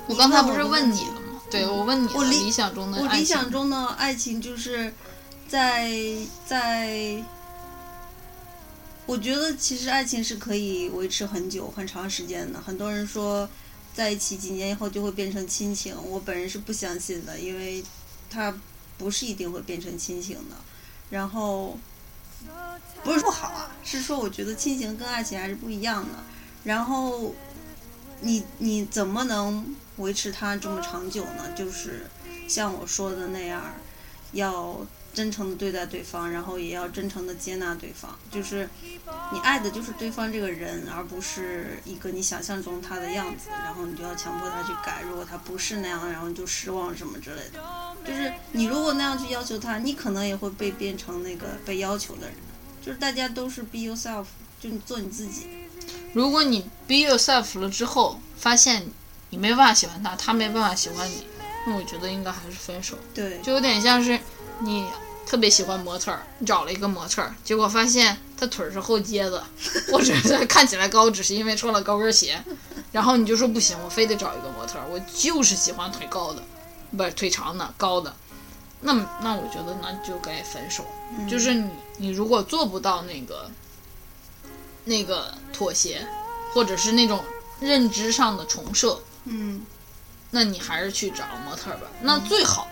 我刚才不是问你了吗？对，我问你理理想中的我理爱情想中的爱情就是在在，我觉得其实爱情是可以维持很久很长时间的。很多人说在一起几年以后就会变成亲情，我本人是不相信的，因为它不是一定会变成亲情的。然后不是不好啊，是说我觉得亲情跟爱情还是不一样的。然后你你怎么能维持它这么长久呢？就是像我说的那样，要真诚的对待对方，然后也要真诚的接纳对方。就是你爱的就是对方这个人，而不是一个你想象中他的样子，然后你就要强迫他去改。如果他不是那样，然后你就失望什么之类的。就是你如果那样去要求他，你可能也会被变成那个被要求的人。就是大家都是 be yourself，就你做你自己。如果你 be yourself 了之后，发现你没办法喜欢他，他没办法喜欢你，那我觉得应该还是分手。对，就有点像是你特别喜欢模特找了一个模特儿，结果发现他腿是后接子，或者是看起来高，只是因为穿了高跟鞋，然后你就说不行，我非得找一个模特儿，我就是喜欢腿高的，不是腿长的高的。那么，那我觉得那就该分手。就是你，你如果做不到那个那个妥协，或者是那种认知上的重设，嗯那你还是去找模特儿吧。那最好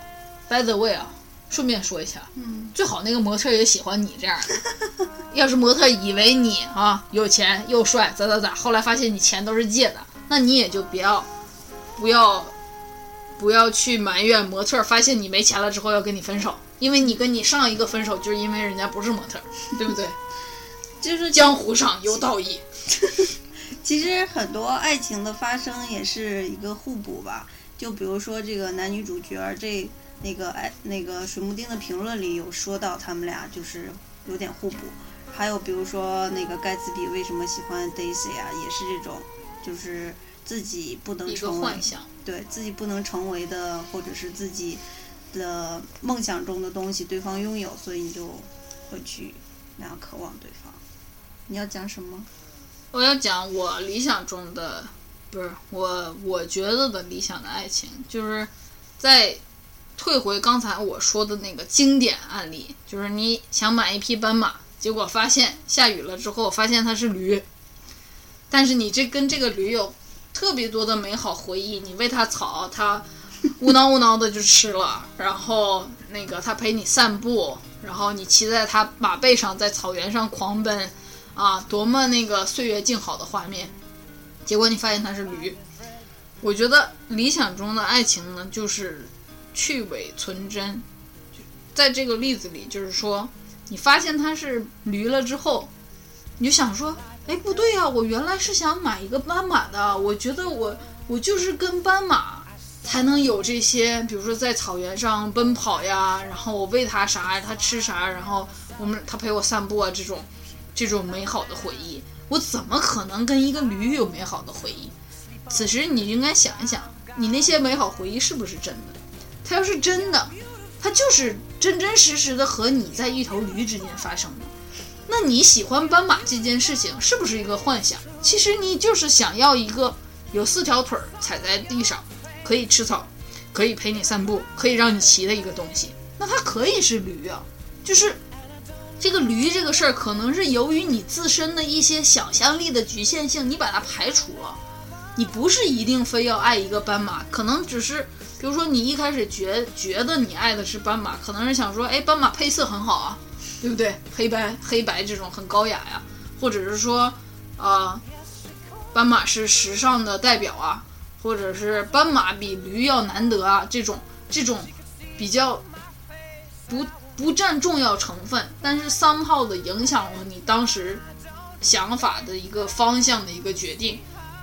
，by the way 啊，顺便说一下，嗯最好那个模特也喜欢你这样的。[laughs] 要是模特以为你啊有钱又帅，咋咋咋，后来发现你钱都是借的，那你也就不要不要不要去埋怨模特儿，发现你没钱了之后要跟你分手，因为你跟你上一个分手就是因为人家不是模特儿，[laughs] 对不对？就是江湖上有道义。[laughs] 其实很多爱情的发生也是一个互补吧，就比如说这个男女主角儿这那个哎那个水木丁的评论里有说到他们俩就是有点互补，还有比如说那个盖茨比为什么喜欢 Daisy 啊，也是这种，就是自己不能成为幻想，对自己不能成为的，或者是自己的梦想中的东西，对方拥有，所以你就会去那样渴望对方。你要讲什么？我要讲我理想中的，不是我我觉得的理想的爱情，就是在退回刚才我说的那个经典案例，就是你想买一匹斑马，结果发现下雨了之后，发现它是驴，但是你这跟这个驴有特别多的美好回忆，你喂它草，它呜囔呜囔的就吃了，[laughs] 然后那个它陪你散步，然后你骑在它马背上在草原上狂奔。啊，多么那个岁月静好的画面，结果你发现它是驴。我觉得理想中的爱情呢，就是去伪存真。在这个例子里，就是说，你发现它是驴了之后，你就想说，哎，不对呀、我原来是想买一个斑马的，我觉得我我就是跟斑马才能有这些，比如说在草原上奔跑呀，然后我喂它啥，它吃啥，然后我们它陪我散步啊，这种。这种美好的回忆，我怎么可能跟一个驴有美好的回忆？此时你应该想一想，你那些美好回忆是不是真的？它要是真的，它就是真真实实的和你在一头驴之间发生的。那你喜欢斑马这件事情是不是一个幻想？其实你就是想要一个有四条腿儿踩在地上，可以吃草，可以陪你散步，可以让你骑的一个东西。那它可以是驴啊，就是。这个驴这个事儿，可能是由于你自身的一些想象力的局限性，你把它排除了。你不是一定非要爱一个斑马，可能只是，比如说你一开始觉觉得你爱的是斑马，可能是想说，哎，斑马配色很好啊，对不对？黑白黑白这种很高雅呀，或者是说，啊、斑马是时尚的代表啊，或者是斑马比驴要难得啊，这种这种比较不。不占重要成分，但是 somehow 的影响了你当时想法的一个方向的一个决定。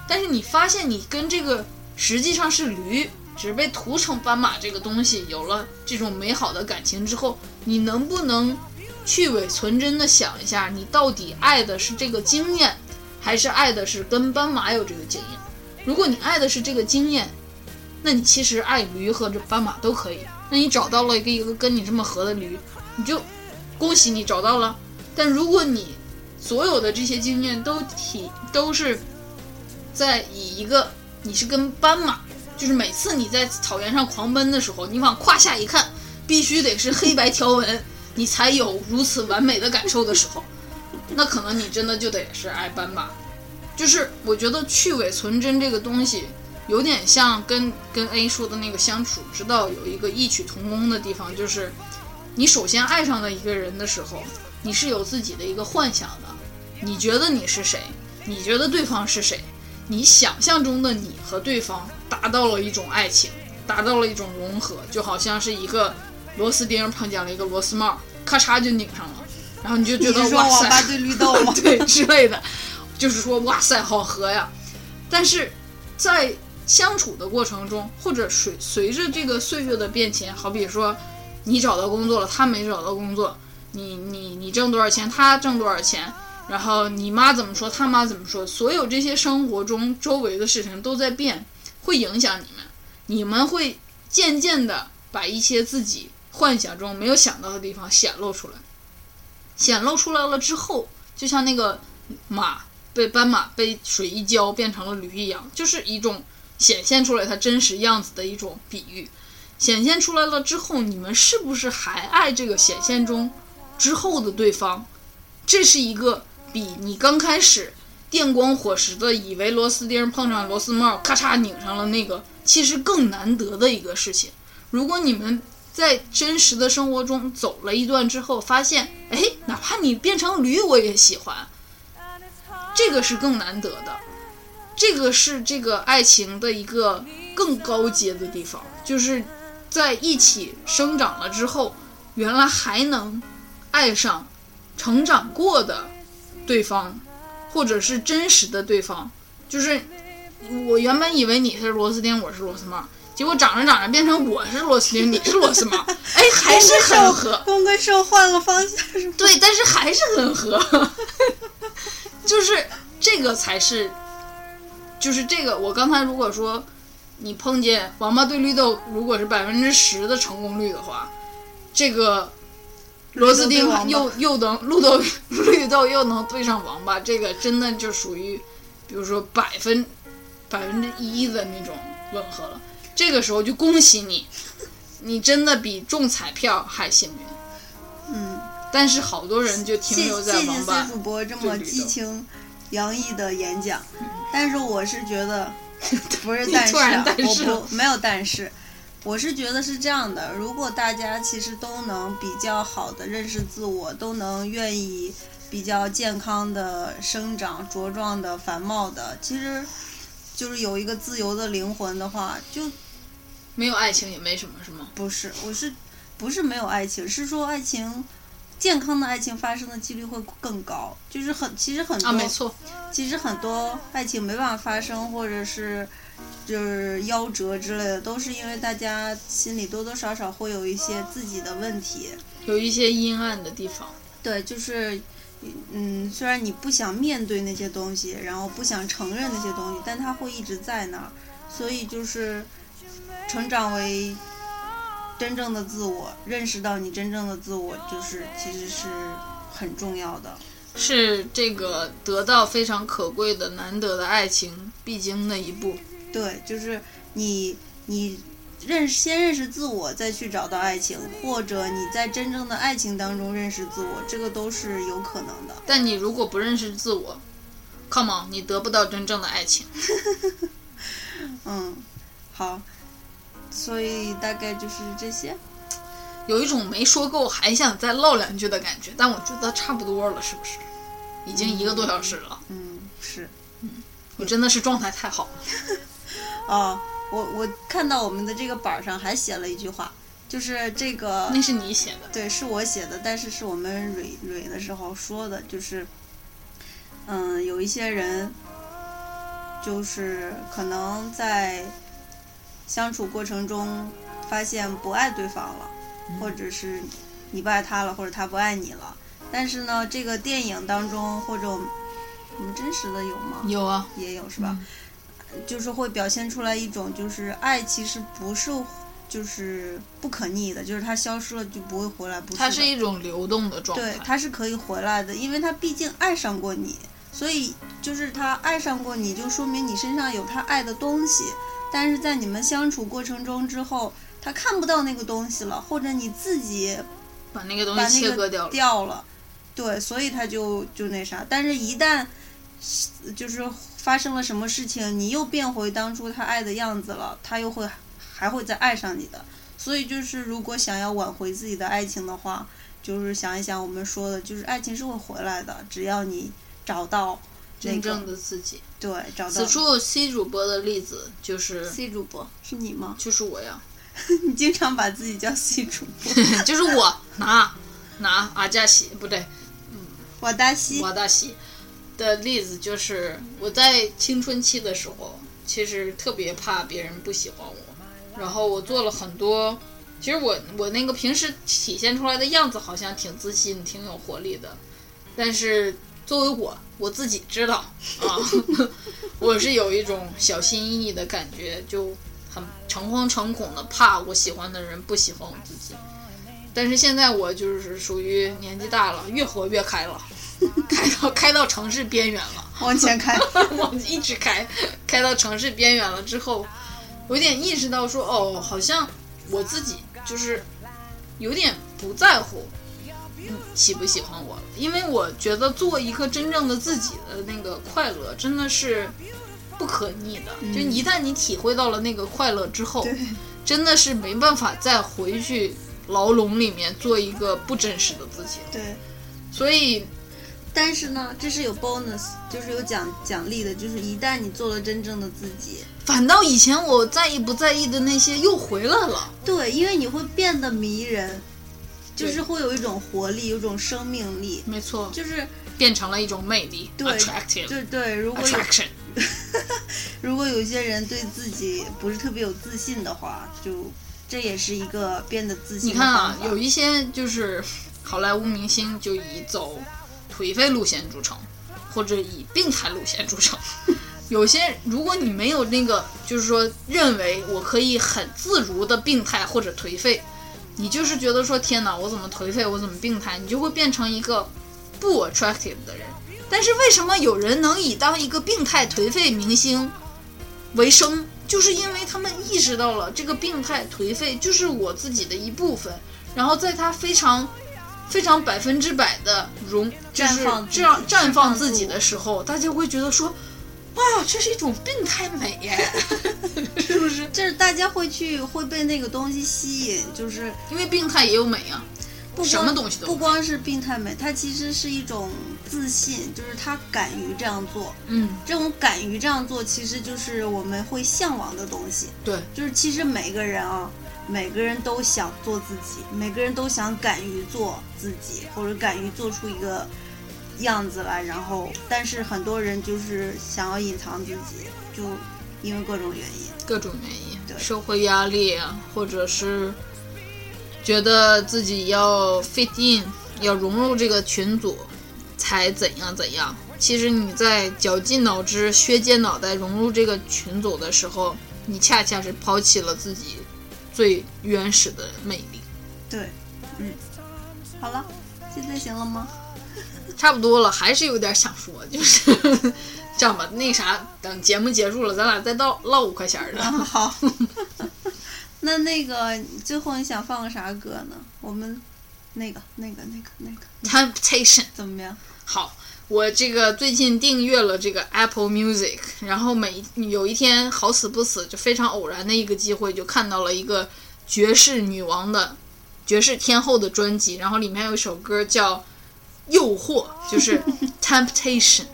但是你发现你跟这个实际上是驴，只是被涂成斑马这个东西有了这种美好的感情之后，你能不能去伪存真的想一下，你到底爱的是这个经验，还是爱的是跟斑马有这个经验？如果你爱的是这个经验，那你其实爱驴和这斑马都可以。那你找到了一个一个跟你这么合的驴，你就恭喜你找到了。但如果你所有的这些经验都体都是在以一个你是跟斑马，就是每次你在草原上狂奔的时候，你往胯下一看，必须得是黑白条纹，你才有如此完美的感受的时候，那可能你真的就得是爱斑马。就是我觉得去伪存真这个东西。有点像跟跟 A 说的那个相处之道有一个异曲同工的地方，就是你首先爱上了一个人的时候，你是有自己的一个幻想的，你觉得你是谁，你觉得对方是谁，你想象中的你和对方达到了一种爱情，达到了一种融合，就好像是一个螺丝钉碰见了一个螺丝帽，咔嚓就拧上了，然后你就觉得哇塞，对绿豆吗？[laughs] 对之类的，就是说哇塞好合呀，但是在相处的过程中，或者随随着这个岁月的变迁，好比说你找到工作了，他没找到工作，你你你挣多少钱，他挣多少钱，然后你妈怎么说，他妈怎么说，所有这些生活中周围的事情都在变，会影响你们，你们会渐渐的把一些自己幻想中没有想到的地方显露出来，显露出来了之后，就像那个马被斑马被水一浇变成了驴一样，就是一种。显现出来它真实样子的一种比喻，显现出来了之后，你们是不是还爱这个显现中之后的对方？这是一个比你刚开始电光火石的以为螺丝钉碰上螺丝帽，咔嚓拧上了那个，其实更难得的一个事情。如果你们在真实的生活中走了一段之后，发现，哎，哪怕你变成驴，我也喜欢，这个是更难得的。这个是这个爱情的一个更高阶的地方，就是在一起生长了之后，原来还能爱上成长过的对方，或者是真实的对方。就是我原本以为你是螺丝钉，我是螺丝帽，结果长着长着变成我是螺丝钉，你是螺丝帽，哎，还是很合。公跟受换了方向是吗？对，但是还是很合，[laughs] 就是这个才是，就是这个。我刚才如果说你碰见王八对绿豆，如果是百分之十的成功率的话，这个螺丝钉又又能绿豆绿豆又能对上王八，这个真的就属于，比如说百分百分之一的那种吻合了。这个时候就恭喜你，你真的比中彩票还幸运。嗯，但是好多人就停留谢谢在王八 C 主播这么激情洋溢的演讲，但是我是觉得 [laughs] 不是但是但是了不没有但是。我是觉得是这样的，如果大家其实都能比较好的认识自我，都能愿意比较健康的生长、茁壮的、繁茂的，其实就是有一个自由的灵魂的话，就没有爱情也没什么，是吗？不是，我是不是没有爱情？是说爱情健康的爱情发生的几率会更高。就是很其实很多、啊，没错，其实很多爱情没办法发生，或者是就是夭折之类的，都是因为大家心里多多少少会有一些自己的问题。有一些阴暗的地方。对，就是。嗯，虽然你不想面对那些东西，然后不想承认那些东西，但它会一直在那儿，所以就是成长为真正的自我，认识到你真正的自我，就是其实是很重要的。是这个得到非常可贵的、难得的爱情必经的一步。对，就是你你认识先认识自我，再去找到爱情，或者你在真正的爱情当中认识自我，这个都是有可能的。但你如果不认识自我，come on，你得不到真正的爱情。[laughs] 嗯，好，所以大概就是这些。有一种没说够还想再唠两句的感觉，但我觉得差不多了，是不是？已经一个多小时了，嗯，是。嗯我真的是状态太好了。[laughs] 哦，我我看到我们的这个板上还写了一句话，就是这个那是你写的，对，是我写的，但是是我们蕊蕊的时候说的，就是，嗯，有一些人，就是可能在相处过程中发现不爱对方了，或者是你不爱他了，或者他不爱你了，但是呢，这个电影当中或者我们我们真实的有吗？有啊，也有是吧？就是会表现出来一种，就是爱其实不是就是不可逆的，就是它消失了就不会回来，不是的。它是一种流动的状态。对，它是可以回来的，因为他毕竟爱上过你，所以就是他爱上过你，就说明你身上有他爱的东西。但是在你们相处过程中之后，他看不到那个东西了，或者你自己把那个东西切割掉了。掉了，对，所以他就就那啥。但是，一旦就是发生了什么事情，你又变回当初他爱的样子了，他又会还会再爱上你的。所以，就是如果想要挽回自己的爱情的话，就是想一想我们说的，就是爱情是会回来的，只要你找到那真正的自己。对找到此处 C 主播的例子就是，C 主播是你吗？就是我呀，[laughs] 你经常把自己叫 C 主播，[laughs] 就是我拿拿阿加西不对瓦达西。瓦达西的例子，就是我在青春期的时候，其实特别怕别人不喜欢我，然后我做了很多。其实我我那个平时体现出来的样子好像挺自信、挺有活力的，但是作为我我自己知道啊，[laughs] 我是有一种小心翼翼的感觉，就很诚惶诚恐的怕我喜欢的人不喜欢我自己。但是现在我就是属于年纪大了，越活越开了，[laughs] 开到开到城市边缘了。往前开，[laughs] 往一直开，开到城市边缘了之后，有点意识到说，哦，好像我自己就是有点不在乎嗯喜不喜欢我了，因为我觉得做一个真正的自己的那个快乐真的是不可逆的。就一旦你体会到了那个快乐之后，真的是没办法再回去牢笼里面做一个不真实的自己了。对。所以，但是呢，这是有 bonus，就是有奖奖励的，就是一旦你做了真正的自己，反倒以前我在意不在意的那些又回来了。对，因为你会变得迷人，就是会有一种活力，有一种生命力，没错，就是变成了一种魅力对，attractive 对对，如果有 attraction。[laughs] 如果有些人对自己不是特别有自信的话，就这也是一个变得自信的你看啊有一些就是好莱坞明星就以走颓废路线著称，或者以病态路线著称。[laughs] 有些如果你没有那个，就是说认为我可以很自如的病态或者颓废，你就是觉得说天哪，我怎么颓废，我怎么病态，你就会变成一个不 attractive 的人。但是为什么有人能以当一个病态颓废明星为生？就是因为他们意识到了这个病态颓废就是我自己的一部分，然后在他非常非常百分之百的容，就是绽放这样绽放自己的时候，大家会觉得说，哇，这是一种病态美耶，[laughs] 是不是？[laughs] 就是大家会去会被那个东西吸引，就是因为病态也有美啊，不光什么东西都不光是病态美，它其实是一种自信，就是他敢于这样做。嗯，这种敢于这样做，其实就是我们会向往的东西。对，就是其实每个人啊，每个人都想做自己，每个人都想敢于做自己，或者敢于做出一个样子来。然后，但是很多人就是想要隐藏自己，就因为各种原因。各种原因，对社会压力啊，或者是觉得自己要 fit in，要融入这个群组，才怎样怎样。其实你在绞尽脑汁、削尖脑袋融入这个群组的时候，你恰恰是抛弃了自己最原始的魅力。对，嗯，好了，现在行了吗？[laughs] 差不多了，还是有点想说，就是 [laughs] 这样吧。那啥，等节目结束了，咱俩再唠唠五块钱的。啊，好。[laughs] 那那个最后你想放个啥歌呢？我们那个、那个、那个、那个 Temptation。怎么样？好，我这个最近订阅了这个 Apple Music，然后每一有一天好死不死就非常偶然的一个机会，就看到了一个爵士女王的爵士天后的专辑，然后里面有一首歌叫《诱惑》，就是 [laughs] Temptation。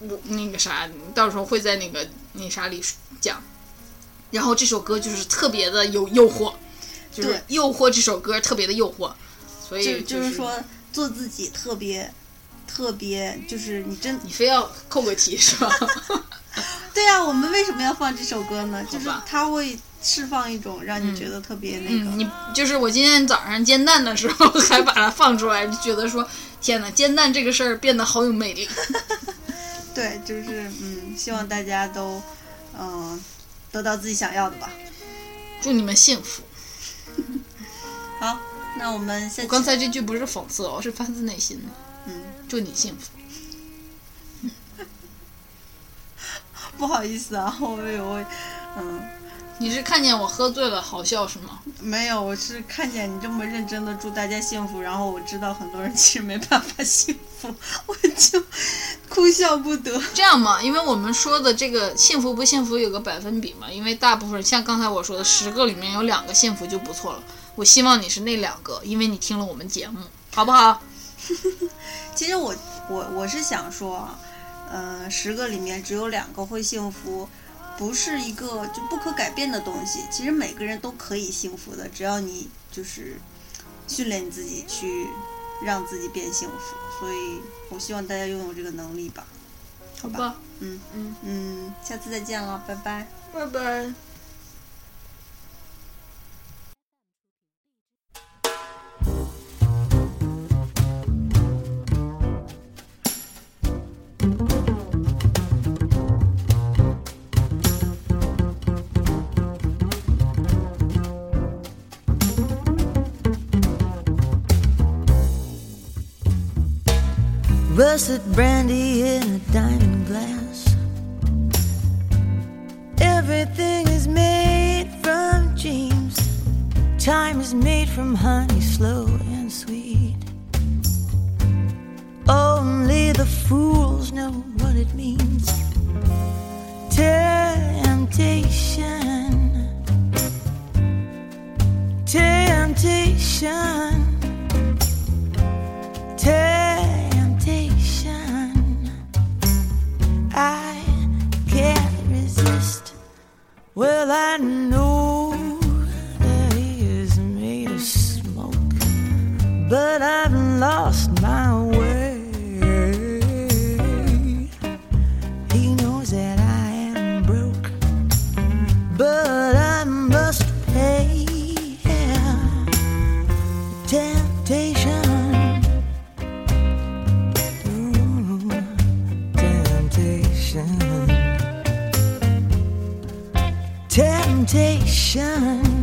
我那个啥，到时候会在那个那啥里讲。然后这首歌就是特别的有诱惑，就是对诱惑这首歌特别的诱惑，所以就就是说做自己特别特别，就是你真你非要扣个题是吧？[laughs] 对啊。我们为什么要放这首歌呢？就是它会释放一种让你觉得特别那个。嗯，你就是我今天早上煎蛋的时候还把它放出来，就觉得说天哪，煎蛋这个事儿变得好有魅力。[laughs] 对，就是嗯，希望大家都嗯、得到自己想要的吧。祝你们幸福。[laughs] 好，那我们我刚才这句不是讽刺哦，是发自内心的。嗯，祝你幸福。[laughs] 不好意思啊，[laughs] 我以为嗯。你是看见我喝醉了好笑是吗？没有，我是看见你这么认真的祝大家幸福，然后我知道很多人其实没办法幸福，[laughs] 我就哭笑不得。这样嘛，因为我们说的这个幸福不幸福有个百分比嘛，因为大部分像刚才我说的，十个里面有两个幸福就不错了。我希望你是那两个，因为你听了我们节目，好不好？其实我我我是想说啊，呃，十个里面只有两个会幸福，不是一个就不可改变的东西。其实每个人都可以幸福的，只要你就是训练你自己去让自己变幸福。所以我希望大家拥有这个能力吧。好吧，嗯嗯嗯，下次再见了，拜拜。拜拜。Rusted brandy in a diamond glass. Everything is made from dreams. Time is made from honey, slow and sweet. Only the fools know what it means. Temptation. Temptation. Temptation. I can't resist. Well, I know that he is made of smoke, but I've lost my way. He knows that I am broke, but I invitation.